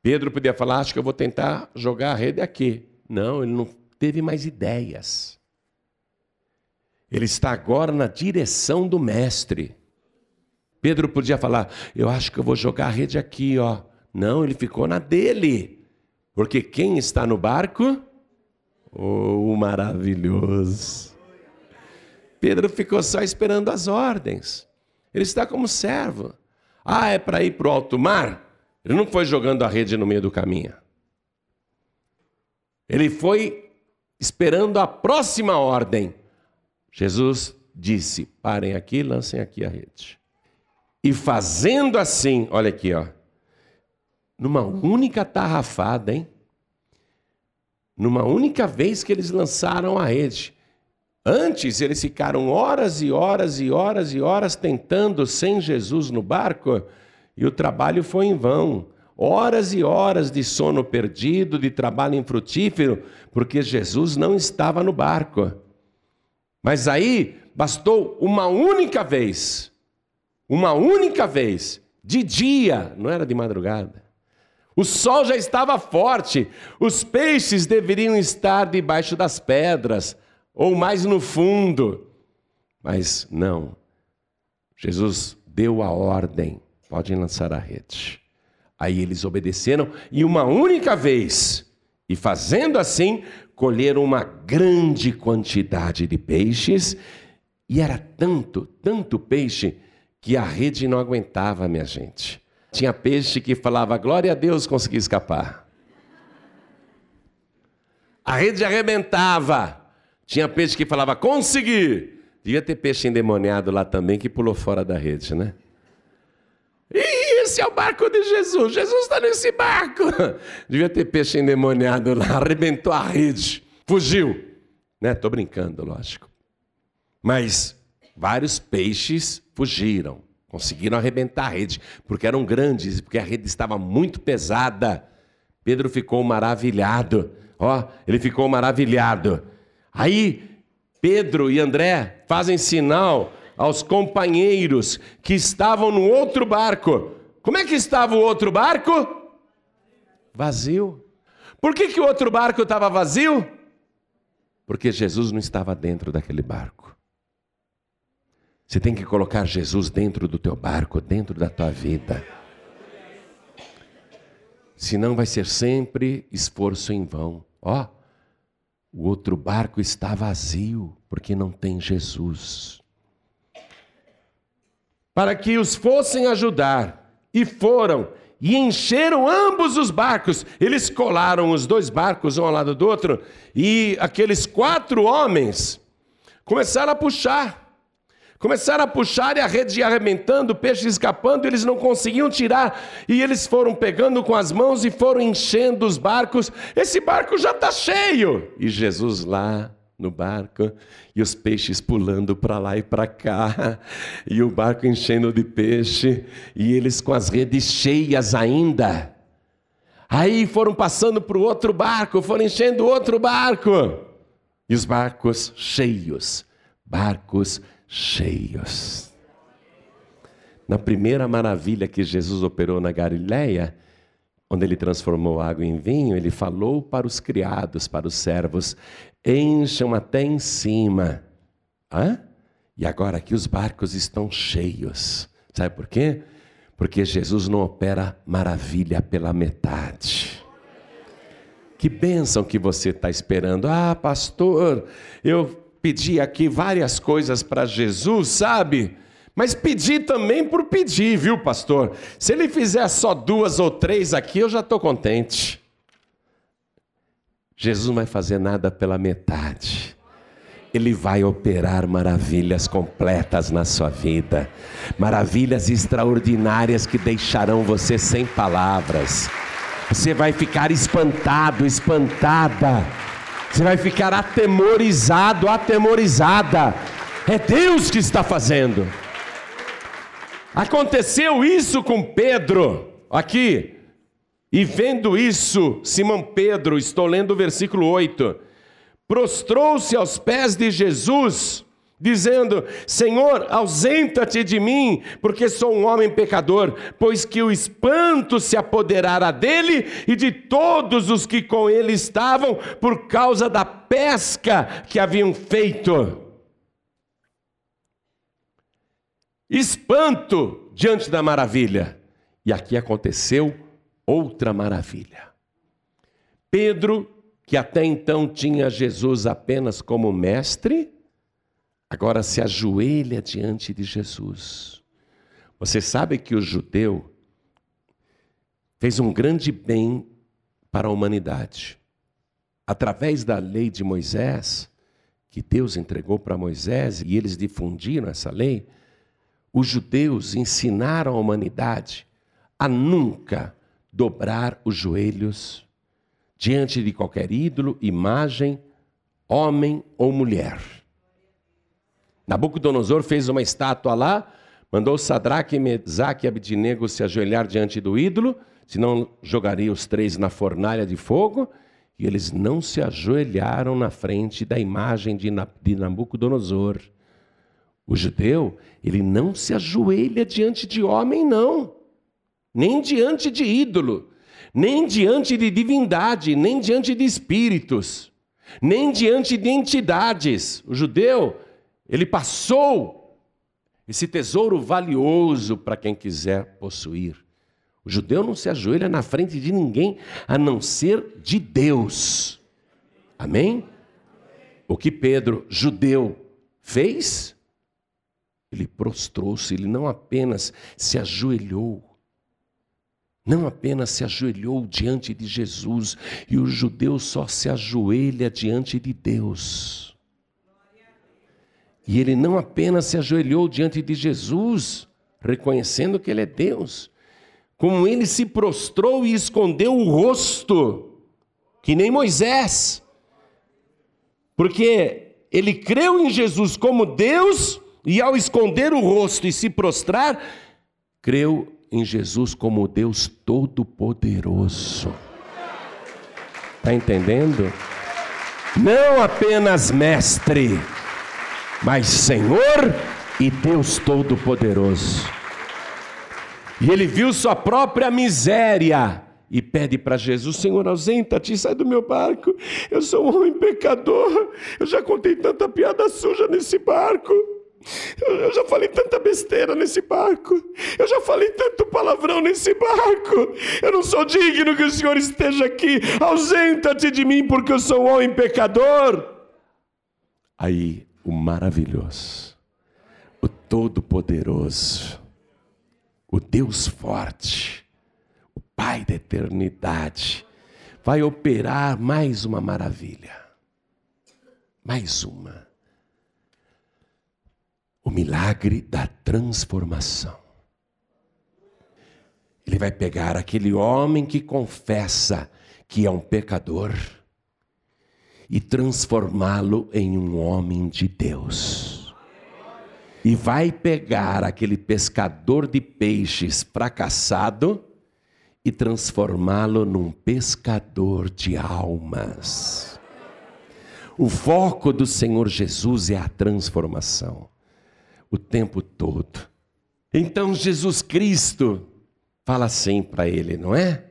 Pedro podia falar: Acho que eu vou tentar jogar a rede aqui. Não, ele não teve mais ideias. Ele está agora na direção do mestre. Pedro podia falar: Eu acho que eu vou jogar a rede aqui, ó. Não, ele ficou na dele. Porque quem está no barco? Oh, maravilhoso. Pedro ficou só esperando as ordens. Ele está como servo. Ah, é para ir para o alto mar? Ele não foi jogando a rede no meio do caminho. Ele foi esperando a próxima ordem. Jesus disse: parem aqui, lancem aqui a rede. E fazendo assim, olha aqui, ó, numa única tarrafada, hein? Numa única vez que eles lançaram a rede. Antes eles ficaram horas e horas e horas e horas tentando sem Jesus no barco, e o trabalho foi em vão horas e horas de sono perdido, de trabalho infrutífero, porque Jesus não estava no barco. Mas aí bastou uma única vez, uma única vez, de dia, não era de madrugada. O sol já estava forte, os peixes deveriam estar debaixo das pedras, ou mais no fundo. Mas não, Jesus deu a ordem: podem lançar a rede. Aí eles obedeceram e uma única vez, e fazendo assim, colheram uma grande quantidade de peixes, e era tanto, tanto peixe, que a rede não aguentava, minha gente. Tinha peixe que falava, glória a Deus, consegui escapar. A rede arrebentava. Tinha peixe que falava, consegui. Devia ter peixe endemoniado lá também que pulou fora da rede, né? esse é o barco de Jesus. Jesus está nesse barco. Devia ter peixe endemoniado lá, arrebentou a rede, fugiu. Né? Tô brincando, lógico. Mas vários peixes fugiram, conseguiram arrebentar a rede, porque eram grandes, porque a rede estava muito pesada. Pedro ficou maravilhado. Ó, ele ficou maravilhado. Aí Pedro e André fazem sinal aos companheiros que estavam no outro barco como é que estava o outro barco? Vazio. Por que, que o outro barco estava vazio? Porque Jesus não estava dentro daquele barco. Você tem que colocar Jesus dentro do teu barco, dentro da tua vida. Senão vai ser sempre esforço em vão. Ó, o outro barco está vazio, porque não tem Jesus. Para que os fossem ajudar, e foram e encheram ambos os barcos. Eles colaram os dois barcos um ao lado do outro e aqueles quatro homens começaram a puxar. Começaram a puxar e a rede ia arrebentando, o peixe escapando, eles não conseguiam tirar. E eles foram pegando com as mãos e foram enchendo os barcos. Esse barco já está cheio. E Jesus lá no barco e os peixes pulando para lá e para cá, e o barco enchendo de peixe, e eles com as redes cheias ainda. Aí foram passando para o outro barco, foram enchendo outro barco, e os barcos cheios, barcos cheios. Na primeira maravilha que Jesus operou na Galileia, onde ele transformou água em vinho, ele falou para os criados, para os servos: encham até em cima. Hã? E agora aqui os barcos estão cheios. Sabe por quê? Porque Jesus não opera maravilha pela metade. Que bênção que você está esperando. Ah, pastor, eu pedi aqui várias coisas para Jesus, sabe? Mas pedi também por pedir, viu, pastor? Se ele fizer só duas ou três aqui, eu já estou contente. Jesus não vai fazer nada pela metade. Ele vai operar maravilhas completas na sua vida, maravilhas extraordinárias que deixarão você sem palavras. Você vai ficar espantado, espantada. Você vai ficar atemorizado, atemorizada. É Deus que está fazendo. Aconteceu isso com Pedro, aqui. E vendo isso, Simão Pedro, estou lendo o versículo 8, prostrou-se aos pés de Jesus, dizendo: Senhor, ausenta-te de mim, porque sou um homem pecador, pois que o espanto se apoderara dele e de todos os que com ele estavam, por causa da pesca que haviam feito. espanto diante da maravilha. E aqui aconteceu outra maravilha. Pedro, que até então tinha Jesus apenas como mestre, agora se ajoelha diante de Jesus. Você sabe que o judeu fez um grande bem para a humanidade. Através da lei de Moisés, que Deus entregou para Moisés e eles difundiram essa lei, os judeus ensinaram a humanidade a nunca dobrar os joelhos diante de qualquer ídolo, imagem, homem ou mulher. Nabucodonosor fez uma estátua lá, mandou Sadraque, Mesaque e Abidnego se ajoelhar diante do ídolo, senão jogaria os três na fornalha de fogo, e eles não se ajoelharam na frente da imagem de Nabucodonosor. O judeu, ele não se ajoelha diante de homem, não, nem diante de ídolo, nem diante de divindade, nem diante de espíritos, nem diante de entidades. O judeu, ele passou esse tesouro valioso para quem quiser possuir. O judeu não se ajoelha na frente de ninguém a não ser de Deus. Amém? O que Pedro, judeu, fez? Ele prostrou-se, ele não apenas se ajoelhou, não apenas se ajoelhou diante de Jesus, e o judeu só se ajoelha diante de Deus. E ele não apenas se ajoelhou diante de Jesus, reconhecendo que ele é Deus, como ele se prostrou e escondeu o rosto, que nem Moisés, porque ele creu em Jesus como Deus e ao esconder o rosto e se prostrar, creu em Jesus como Deus Todo-Poderoso. Está entendendo? Não apenas mestre, mas Senhor e Deus Todo-Poderoso. E ele viu sua própria miséria e pede para Jesus: Senhor, ausenta-te, sai do meu barco. Eu sou um homem pecador. Eu já contei tanta piada suja nesse barco. Eu já falei tanta besteira nesse barco. Eu já falei tanto palavrão nesse barco. Eu não sou digno que o Senhor esteja aqui. Ausenta-te de mim, porque eu sou um homem pecador. Aí, o maravilhoso, o todo-poderoso, o Deus forte, o Pai da eternidade, vai operar mais uma maravilha. Mais uma o milagre da transformação. Ele vai pegar aquele homem que confessa que é um pecador e transformá-lo em um homem de Deus. E vai pegar aquele pescador de peixes fracassado e transformá-lo num pescador de almas. O foco do Senhor Jesus é a transformação, o tempo todo. Então, Jesus Cristo fala assim para ele, não é?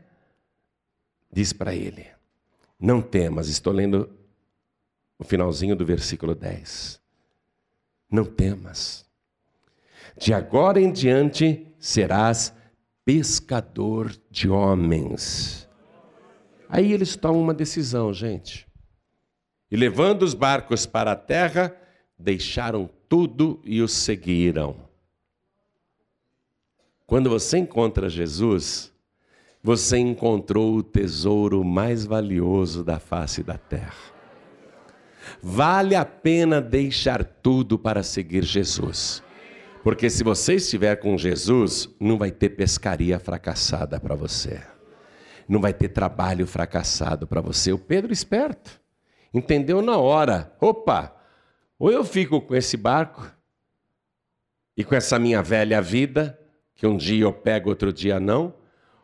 Diz para ele: Não temas, estou lendo o finalzinho do versículo 10. Não temas. De agora em diante serás pescador de homens. Aí eles tomam uma decisão, gente. E levando os barcos para a terra, deixaram tudo e os seguiram. Quando você encontra Jesus, você encontrou o tesouro mais valioso da face da terra. Vale a pena deixar tudo para seguir Jesus. Porque se você estiver com Jesus, não vai ter pescaria fracassada para você. Não vai ter trabalho fracassado para você. O Pedro esperto entendeu na hora. Opa, ou eu fico com esse barco e com essa minha velha vida, que um dia eu pego, outro dia não,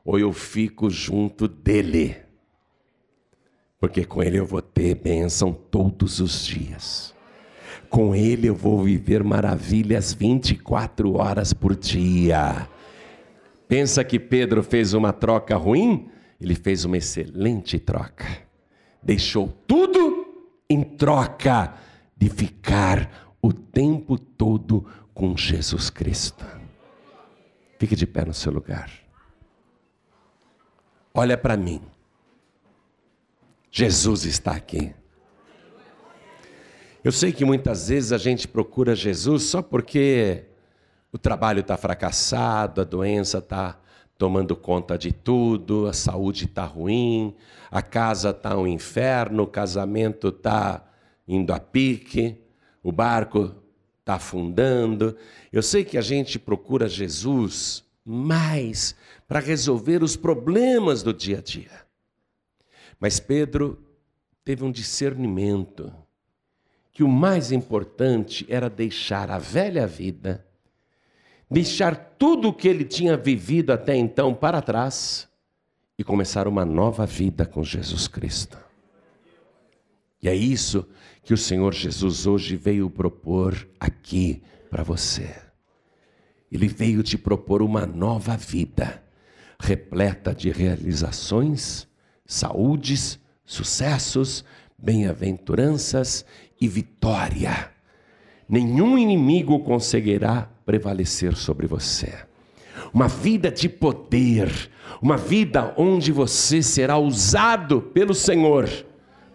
ou eu fico junto dele porque com Ele eu vou ter bênção todos os dias. Com Ele eu vou viver maravilhas 24 horas por dia. Pensa que Pedro fez uma troca ruim? Ele fez uma excelente troca. Deixou tudo em troca de ficar o tempo todo com Jesus Cristo. Fique de pé no seu lugar. Olha para mim. Jesus está aqui. Eu sei que muitas vezes a gente procura Jesus só porque o trabalho está fracassado, a doença está tomando conta de tudo, a saúde está ruim, a casa está um inferno, o casamento está indo a pique, o barco está afundando. Eu sei que a gente procura Jesus mais para resolver os problemas do dia a dia. Mas Pedro teve um discernimento que o mais importante era deixar a velha vida, deixar tudo o que ele tinha vivido até então para trás e começar uma nova vida com Jesus Cristo. E é isso que o Senhor Jesus hoje veio propor aqui para você. Ele veio te propor uma nova vida, repleta de realizações saúdes, sucessos, bem-aventuranças e vitória. Nenhum inimigo conseguirá prevalecer sobre você. Uma vida de poder, uma vida onde você será usado pelo Senhor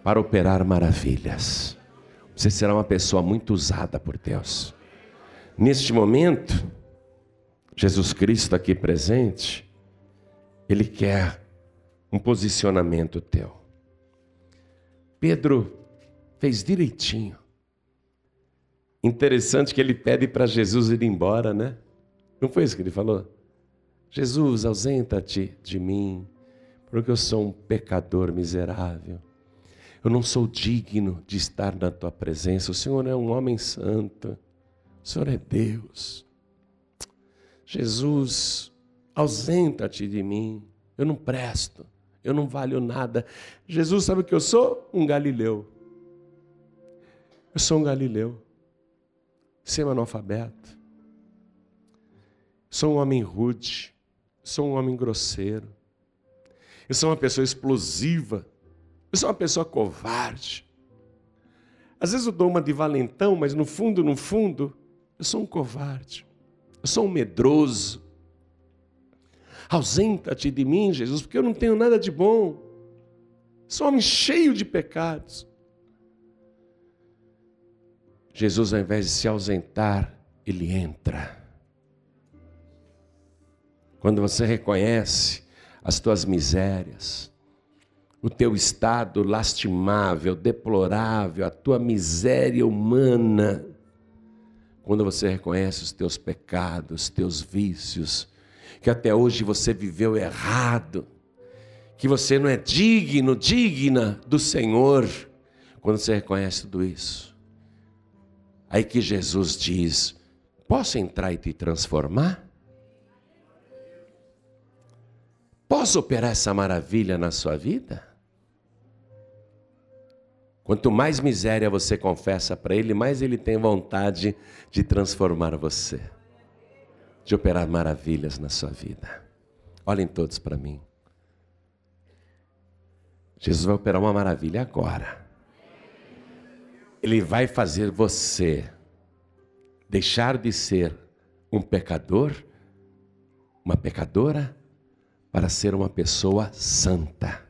para operar maravilhas. Você será uma pessoa muito usada por Deus. Neste momento, Jesus Cristo aqui presente, Ele quer um posicionamento teu. Pedro fez direitinho. Interessante que ele pede para Jesus ir embora, né? Não foi isso que ele falou? Jesus, ausenta-te de mim, porque eu sou um pecador miserável. Eu não sou digno de estar na tua presença. O Senhor é um homem santo. O Senhor é Deus. Jesus, ausenta-te de mim. Eu não presto eu não valho nada. Jesus sabe o que eu sou? Um galileu. Eu sou um galileu, semi-analfabeto. Sou um homem rude, sou um homem grosseiro. Eu sou uma pessoa explosiva. Eu sou uma pessoa covarde. Às vezes eu dou uma de valentão, mas no fundo, no fundo, eu sou um covarde. Eu sou um medroso. Ausenta-te de mim, Jesus, porque eu não tenho nada de bom. Sou homem cheio de pecados. Jesus, ao invés de se ausentar, ele entra. Quando você reconhece as tuas misérias, o teu estado lastimável, deplorável, a tua miséria humana, quando você reconhece os teus pecados, os teus vícios, que até hoje você viveu errado, que você não é digno, digna do Senhor, quando você reconhece tudo isso. Aí que Jesus diz: Posso entrar e te transformar? Posso operar essa maravilha na sua vida? Quanto mais miséria você confessa para Ele, mais Ele tem vontade de transformar você, de operar maravilhas na sua vida. Olhem todos para mim. Jesus vai operar uma maravilha agora. Ele vai fazer você deixar de ser um pecador, uma pecadora, para ser uma pessoa santa.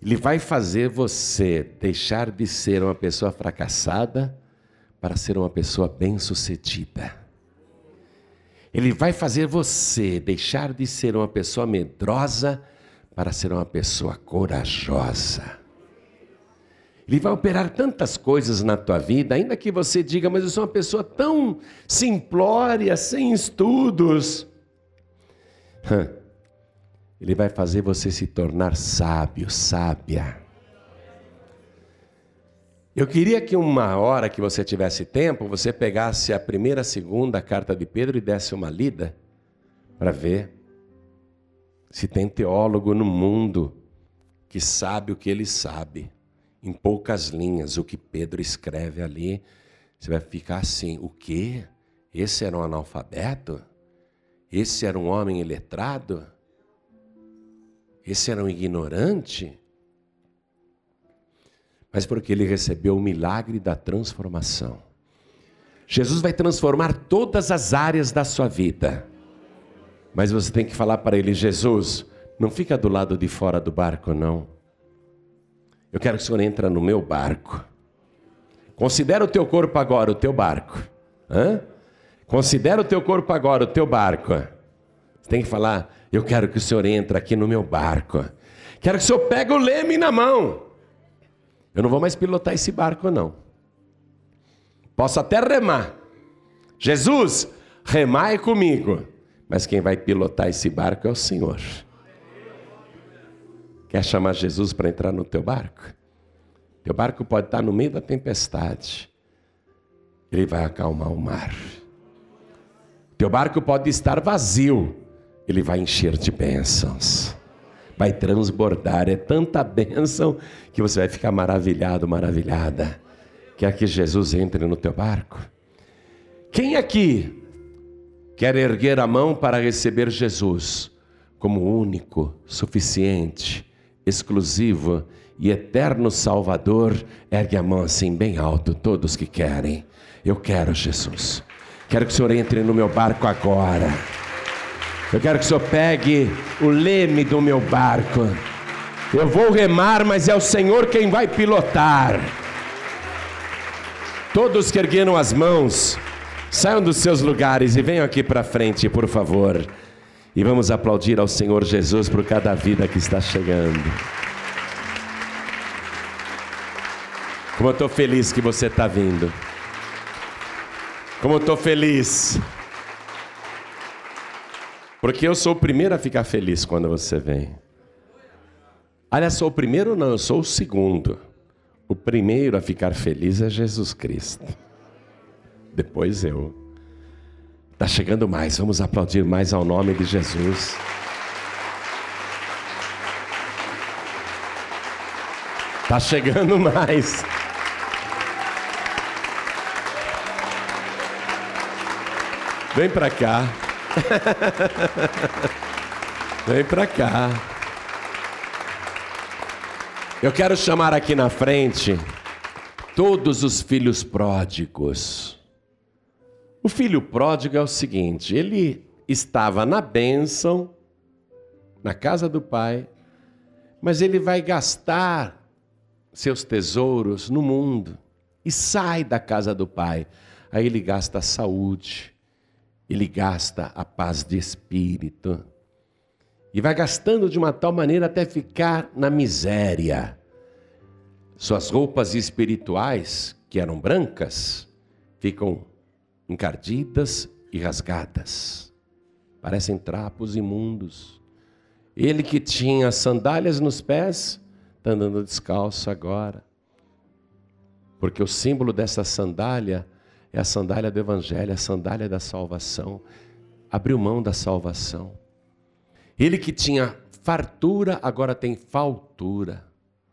Ele vai fazer você deixar de ser uma pessoa fracassada para ser uma pessoa bem-sucedida. Ele vai fazer você deixar de ser uma pessoa medrosa para ser uma pessoa corajosa. Ele vai operar tantas coisas na tua vida, ainda que você diga, mas eu sou uma pessoa tão simplória, sem estudos. Ele vai fazer você se tornar sábio, sábia. Eu queria que uma hora que você tivesse tempo, você pegasse a primeira, a segunda carta de Pedro e desse uma lida para ver se tem teólogo no mundo que sabe o que ele sabe em poucas linhas o que Pedro escreve ali, você vai ficar assim: o quê? Esse era um analfabeto? Esse era um homem iletrado? Esse era um ignorante? Mas porque ele recebeu o milagre da transformação. Jesus vai transformar todas as áreas da sua vida. Mas você tem que falar para ele: Jesus, não fica do lado de fora do barco, não. Eu quero que o Senhor entre no meu barco. Considera o teu corpo agora o teu barco. Hã? Considera o teu corpo agora o teu barco. Você tem que falar: Eu quero que o Senhor entre aqui no meu barco. Quero que o Senhor pegue o leme na mão. Eu não vou mais pilotar esse barco, não. Posso até remar. Jesus, remai comigo. Mas quem vai pilotar esse barco é o Senhor. Quer chamar Jesus para entrar no teu barco? Teu barco pode estar no meio da tempestade. Ele vai acalmar o mar. Teu barco pode estar vazio. Ele vai encher de bênçãos. Vai transbordar. É tanta bênção que você vai ficar maravilhado, maravilhada. Quer que Jesus entre no teu barco? Quem aqui quer erguer a mão para receber Jesus como único, suficiente, exclusivo e eterno Salvador, ergue a mão assim bem alto, todos que querem. Eu quero Jesus. Quero que o Senhor entre no meu barco agora. Eu quero que o Senhor pegue o leme do meu barco. Eu vou remar, mas é o Senhor quem vai pilotar. Todos que ergueram as mãos, saiam dos seus lugares e venham aqui para frente, por favor. E vamos aplaudir ao Senhor Jesus por cada vida que está chegando. Como eu estou feliz que você está vindo. Como eu estou feliz. Porque eu sou o primeiro a ficar feliz quando você vem. Aliás, sou o primeiro não, eu sou o segundo. O primeiro a ficar feliz é Jesus Cristo. Depois eu. Está chegando mais, vamos aplaudir mais ao nome de Jesus. Está chegando mais. Vem para cá. Vem para cá. Eu quero chamar aqui na frente todos os filhos pródigos. O filho pródigo é o seguinte: ele estava na bênção, na casa do pai, mas ele vai gastar seus tesouros no mundo e sai da casa do pai. Aí ele gasta a saúde, ele gasta a paz de espírito, e vai gastando de uma tal maneira até ficar na miséria. Suas roupas espirituais, que eram brancas, ficam encardidas e rasgadas, parecem trapos imundos. Ele que tinha sandálias nos pés, está andando descalço agora. Porque o símbolo dessa sandália é a sandália do Evangelho, a sandália da salvação. Abriu mão da salvação. Ele que tinha fartura, agora tem faltura.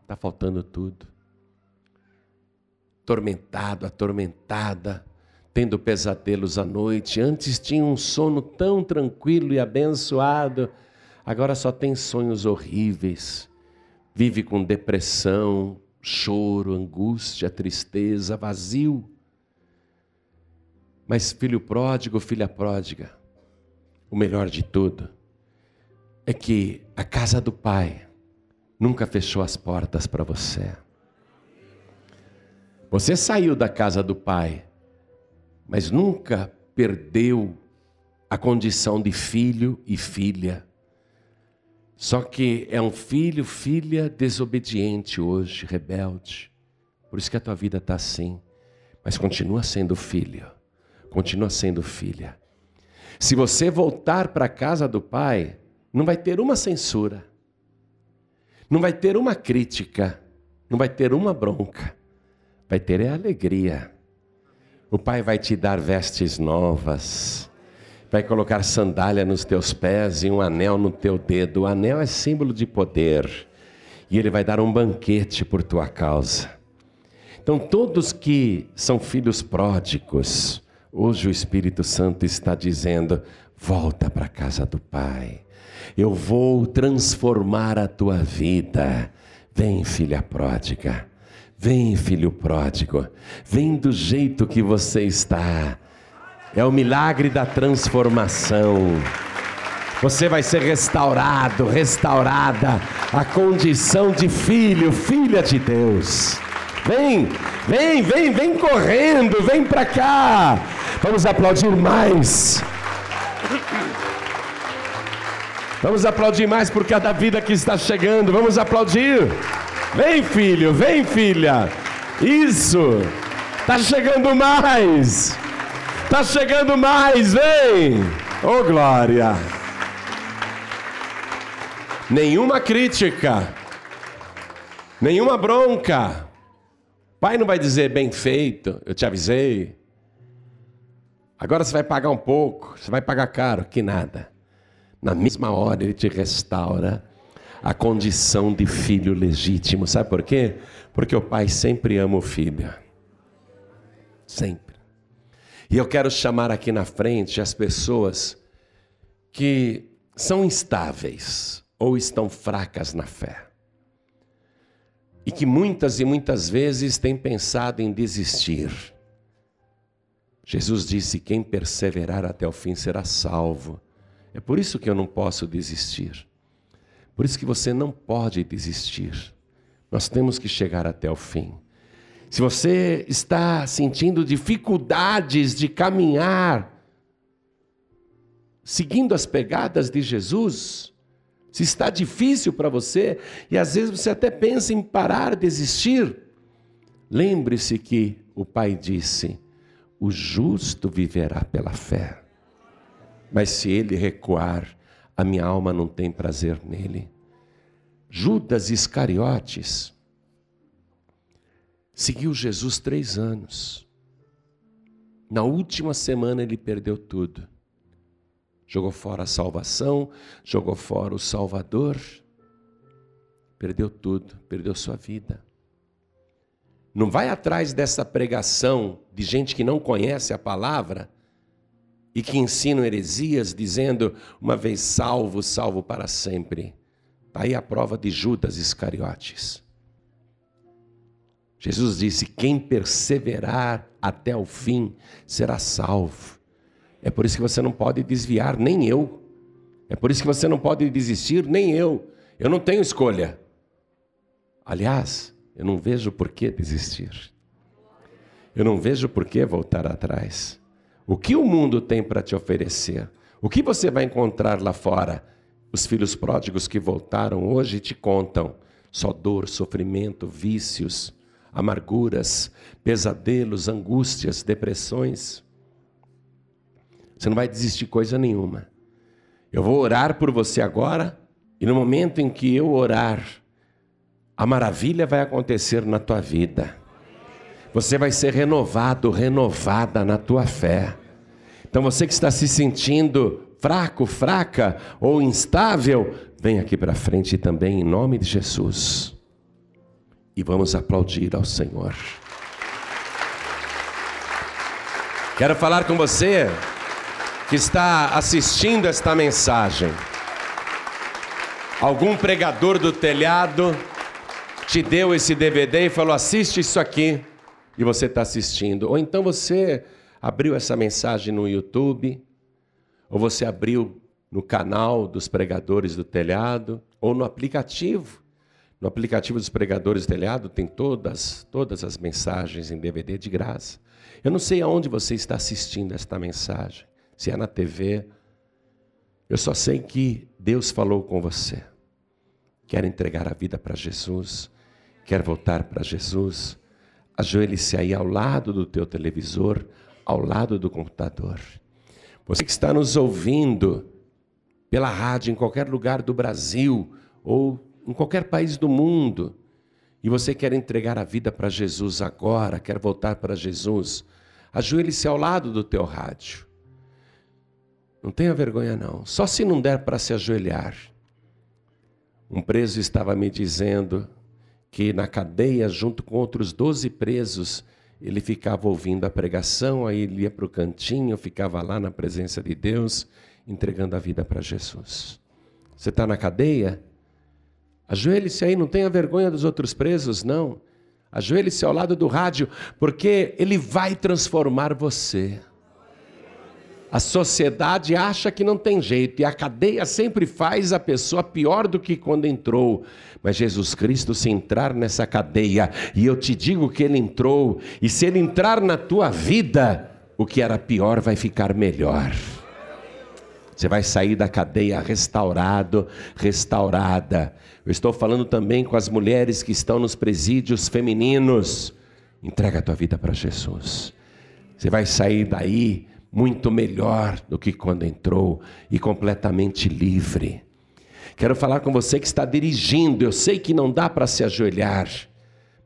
Está faltando tudo. Atormentado, atormentada, tendo pesadelos à noite. Antes tinha um sono tão tranquilo e abençoado, agora só tem sonhos horríveis. Vive com depressão, choro, angústia, tristeza, vazio. Mas filho pródigo, filha pródiga, o melhor de tudo é que a casa do Pai nunca fechou as portas para você. Você saiu da casa do Pai, mas nunca perdeu a condição de filho e filha. Só que é um filho, filha desobediente hoje, rebelde. Por isso que a tua vida está assim. Mas continua sendo filho, continua sendo filha. Se você voltar para a casa do Pai, não vai ter uma censura, não vai ter uma crítica, não vai ter uma bronca, vai ter é alegria. O Pai vai te dar vestes novas, vai colocar sandália nos teus pés e um anel no teu dedo. O anel é símbolo de poder, e Ele vai dar um banquete por tua causa. Então, todos que são filhos pródigos, hoje o Espírito Santo está dizendo: volta para a casa do Pai eu vou transformar a tua vida. Vem, filha pródiga. Vem, filho pródigo. Vem do jeito que você está. É o milagre da transformação. Você vai ser restaurado, restaurada a condição de filho, filha de Deus. Vem, vem, vem, vem correndo, vem para cá. Vamos aplaudir mais. Vamos aplaudir mais por cada vida que está chegando. Vamos aplaudir. Vem, filho, vem, filha. Isso. Tá chegando mais. Tá chegando mais, vem. Oh, glória. Nenhuma crítica. Nenhuma bronca. Pai não vai dizer bem feito, eu te avisei. Agora você vai pagar um pouco, você vai pagar caro, que nada na mesma hora ele te restaura a condição de filho legítimo. Sabe por quê? Porque o pai sempre ama o filho. Sempre. E eu quero chamar aqui na frente as pessoas que são instáveis ou estão fracas na fé. E que muitas e muitas vezes têm pensado em desistir. Jesus disse: quem perseverar até o fim será salvo. É por isso que eu não posso desistir. Por isso que você não pode desistir. Nós temos que chegar até o fim. Se você está sentindo dificuldades de caminhar, seguindo as pegadas de Jesus, se está difícil para você e às vezes você até pensa em parar, desistir, lembre-se que o Pai disse: o justo viverá pela fé. Mas se ele recuar, a minha alma não tem prazer nele. Judas Iscariotes seguiu Jesus três anos. Na última semana ele perdeu tudo. Jogou fora a salvação, jogou fora o Salvador, perdeu tudo, perdeu sua vida. Não vai atrás dessa pregação de gente que não conhece a palavra e que ensinam heresias, dizendo: uma vez salvo, salvo para sempre. Está aí a prova de Judas Iscariotes. Jesus disse: quem perseverar até o fim será salvo. É por isso que você não pode desviar, nem eu. É por isso que você não pode desistir, nem eu. Eu não tenho escolha. Aliás, eu não vejo por que desistir. Eu não vejo por que voltar atrás. O que o mundo tem para te oferecer? O que você vai encontrar lá fora? Os filhos pródigos que voltaram hoje te contam só dor, sofrimento, vícios, amarguras, pesadelos, angústias, depressões. Você não vai desistir coisa nenhuma. Eu vou orar por você agora, e no momento em que eu orar, a maravilha vai acontecer na tua vida. Você vai ser renovado, renovada na tua fé. Então você que está se sentindo fraco, fraca ou instável, vem aqui para frente também em nome de Jesus. E vamos aplaudir ao Senhor. Quero falar com você que está assistindo esta mensagem. Algum pregador do telhado te deu esse DVD e falou: assiste isso aqui, e você está assistindo. Ou então você abriu essa mensagem no YouTube, ou você abriu no canal dos pregadores do telhado, ou no aplicativo. No aplicativo dos pregadores do telhado tem todas, todas as mensagens em DVD de graça. Eu não sei aonde você está assistindo esta mensagem, se é na TV. Eu só sei que Deus falou com você. Quer entregar a vida para Jesus? Quer voltar para Jesus? Ajoelhe-se aí ao lado do teu televisor, ao lado do computador. Você que está nos ouvindo pela rádio em qualquer lugar do Brasil ou em qualquer país do mundo, e você quer entregar a vida para Jesus agora, quer voltar para Jesus, ajoelhe-se ao lado do teu rádio. Não tenha vergonha não, só se não der para se ajoelhar. Um preso estava me dizendo que na cadeia, junto com outros doze presos, ele ficava ouvindo a pregação, aí ele ia para o cantinho, ficava lá na presença de Deus, entregando a vida para Jesus. Você está na cadeia? Ajoelhe-se aí, não tenha vergonha dos outros presos, não. Ajoelhe-se ao lado do rádio, porque ele vai transformar você. A sociedade acha que não tem jeito e a cadeia sempre faz a pessoa pior do que quando entrou. Mas Jesus Cristo, se entrar nessa cadeia, e eu te digo que ele entrou, e se ele entrar na tua vida, o que era pior vai ficar melhor. Você vai sair da cadeia restaurado, restaurada. Eu estou falando também com as mulheres que estão nos presídios femininos. Entrega a tua vida para Jesus. Você vai sair daí muito melhor do que quando entrou e completamente livre. Quero falar com você que está dirigindo, eu sei que não dá para se ajoelhar,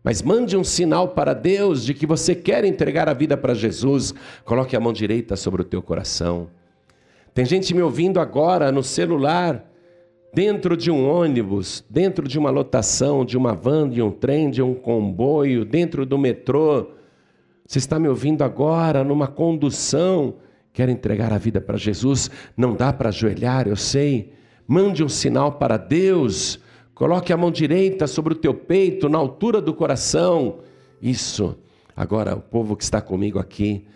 mas mande um sinal para Deus de que você quer entregar a vida para Jesus. Coloque a mão direita sobre o teu coração. Tem gente me ouvindo agora no celular, dentro de um ônibus, dentro de uma lotação, de uma van, de um trem, de um comboio, dentro do metrô você está me ouvindo agora numa condução, quer entregar a vida para Jesus, não dá para ajoelhar, eu sei. Mande um sinal para Deus, coloque a mão direita sobre o teu peito, na altura do coração. Isso. Agora, o povo que está comigo aqui,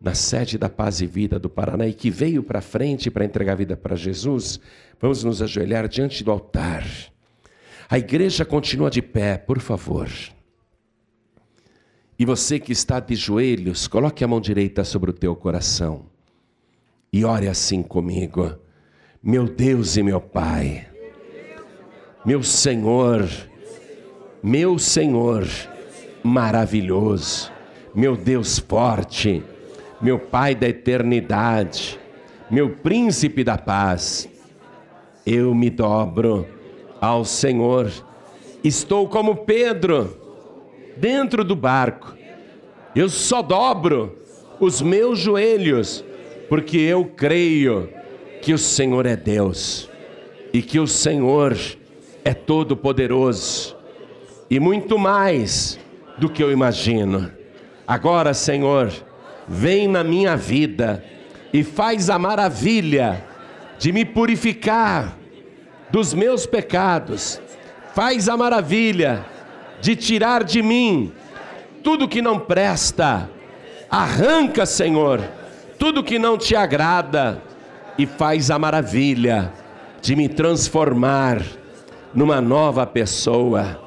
na sede da Paz e Vida do Paraná e que veio para frente para entregar a vida para Jesus, vamos nos ajoelhar diante do altar. A igreja continua de pé, por favor. E você que está de joelhos, coloque a mão direita sobre o teu coração e ore assim comigo. Meu Deus e meu Pai, meu Senhor, meu Senhor maravilhoso, meu Deus forte, meu Pai da eternidade, meu príncipe da paz, eu me dobro ao Senhor. Estou como Pedro dentro do barco. Eu só dobro os meus joelhos, porque eu creio que o Senhor é Deus e que o Senhor é todo-poderoso e muito mais do que eu imagino. Agora, Senhor, vem na minha vida e faz a maravilha de me purificar dos meus pecados. Faz a maravilha de tirar de mim tudo que não presta. Arranca, Senhor, tudo que não te agrada e faz a maravilha de me transformar numa nova pessoa,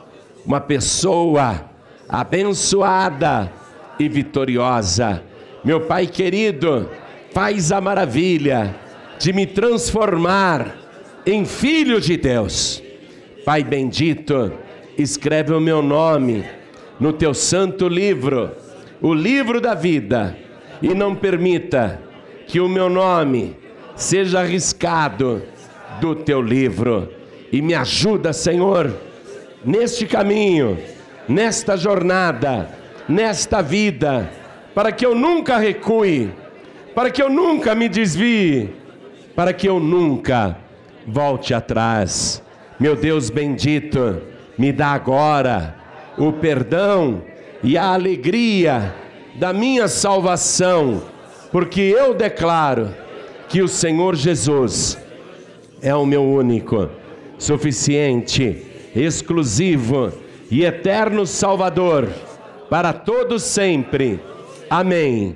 uma pessoa abençoada e vitoriosa. Meu Pai querido, faz a maravilha de me transformar em filho de Deus. Pai bendito, escreve o meu nome no teu santo livro, o livro da vida, e não permita que o meu nome seja arriscado do teu livro. E me ajuda, Senhor, neste caminho, nesta jornada, nesta vida, para que eu nunca recue, para que eu nunca me desvie, para que eu nunca volte atrás. Meu Deus bendito, me dá agora o perdão e a alegria da minha salvação, porque eu declaro que o Senhor Jesus é o meu único, suficiente, exclusivo e eterno Salvador para todos sempre. Amém.